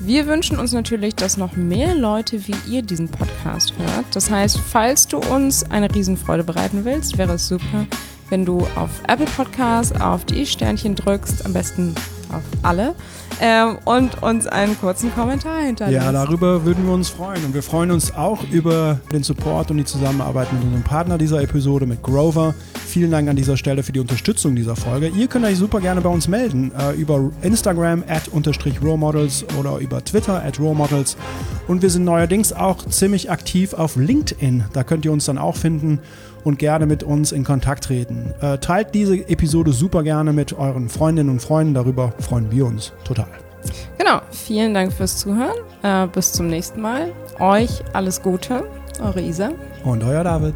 Wir wünschen uns natürlich, dass noch mehr Leute wie ihr diesen Podcast hört. Das heißt, falls du uns eine Riesenfreude bereiten willst, wäre es super, wenn du auf Apple Podcasts auf die Sternchen drückst, am besten auf alle, ähm, und uns einen kurzen Kommentar hinterlässt. Ja, darüber würden wir uns freuen. Und wir freuen uns auch über den Support und die Zusammenarbeit mit unserem Partner dieser Episode, mit Grover. Vielen Dank an dieser Stelle für die Unterstützung dieser Folge. Ihr könnt euch super gerne bei uns melden. Äh, über Instagram at unterstrich Rolemodels oder über Twitter at Rolemodels. Und wir sind neuerdings auch ziemlich aktiv auf LinkedIn. Da könnt ihr uns dann auch finden und gerne mit uns in Kontakt treten. Äh, teilt diese Episode super gerne mit euren Freundinnen und Freunden. Darüber freuen wir uns total. Genau, vielen Dank fürs Zuhören. Äh, bis zum nächsten Mal. Euch alles Gute. Eure Isa. Und euer David.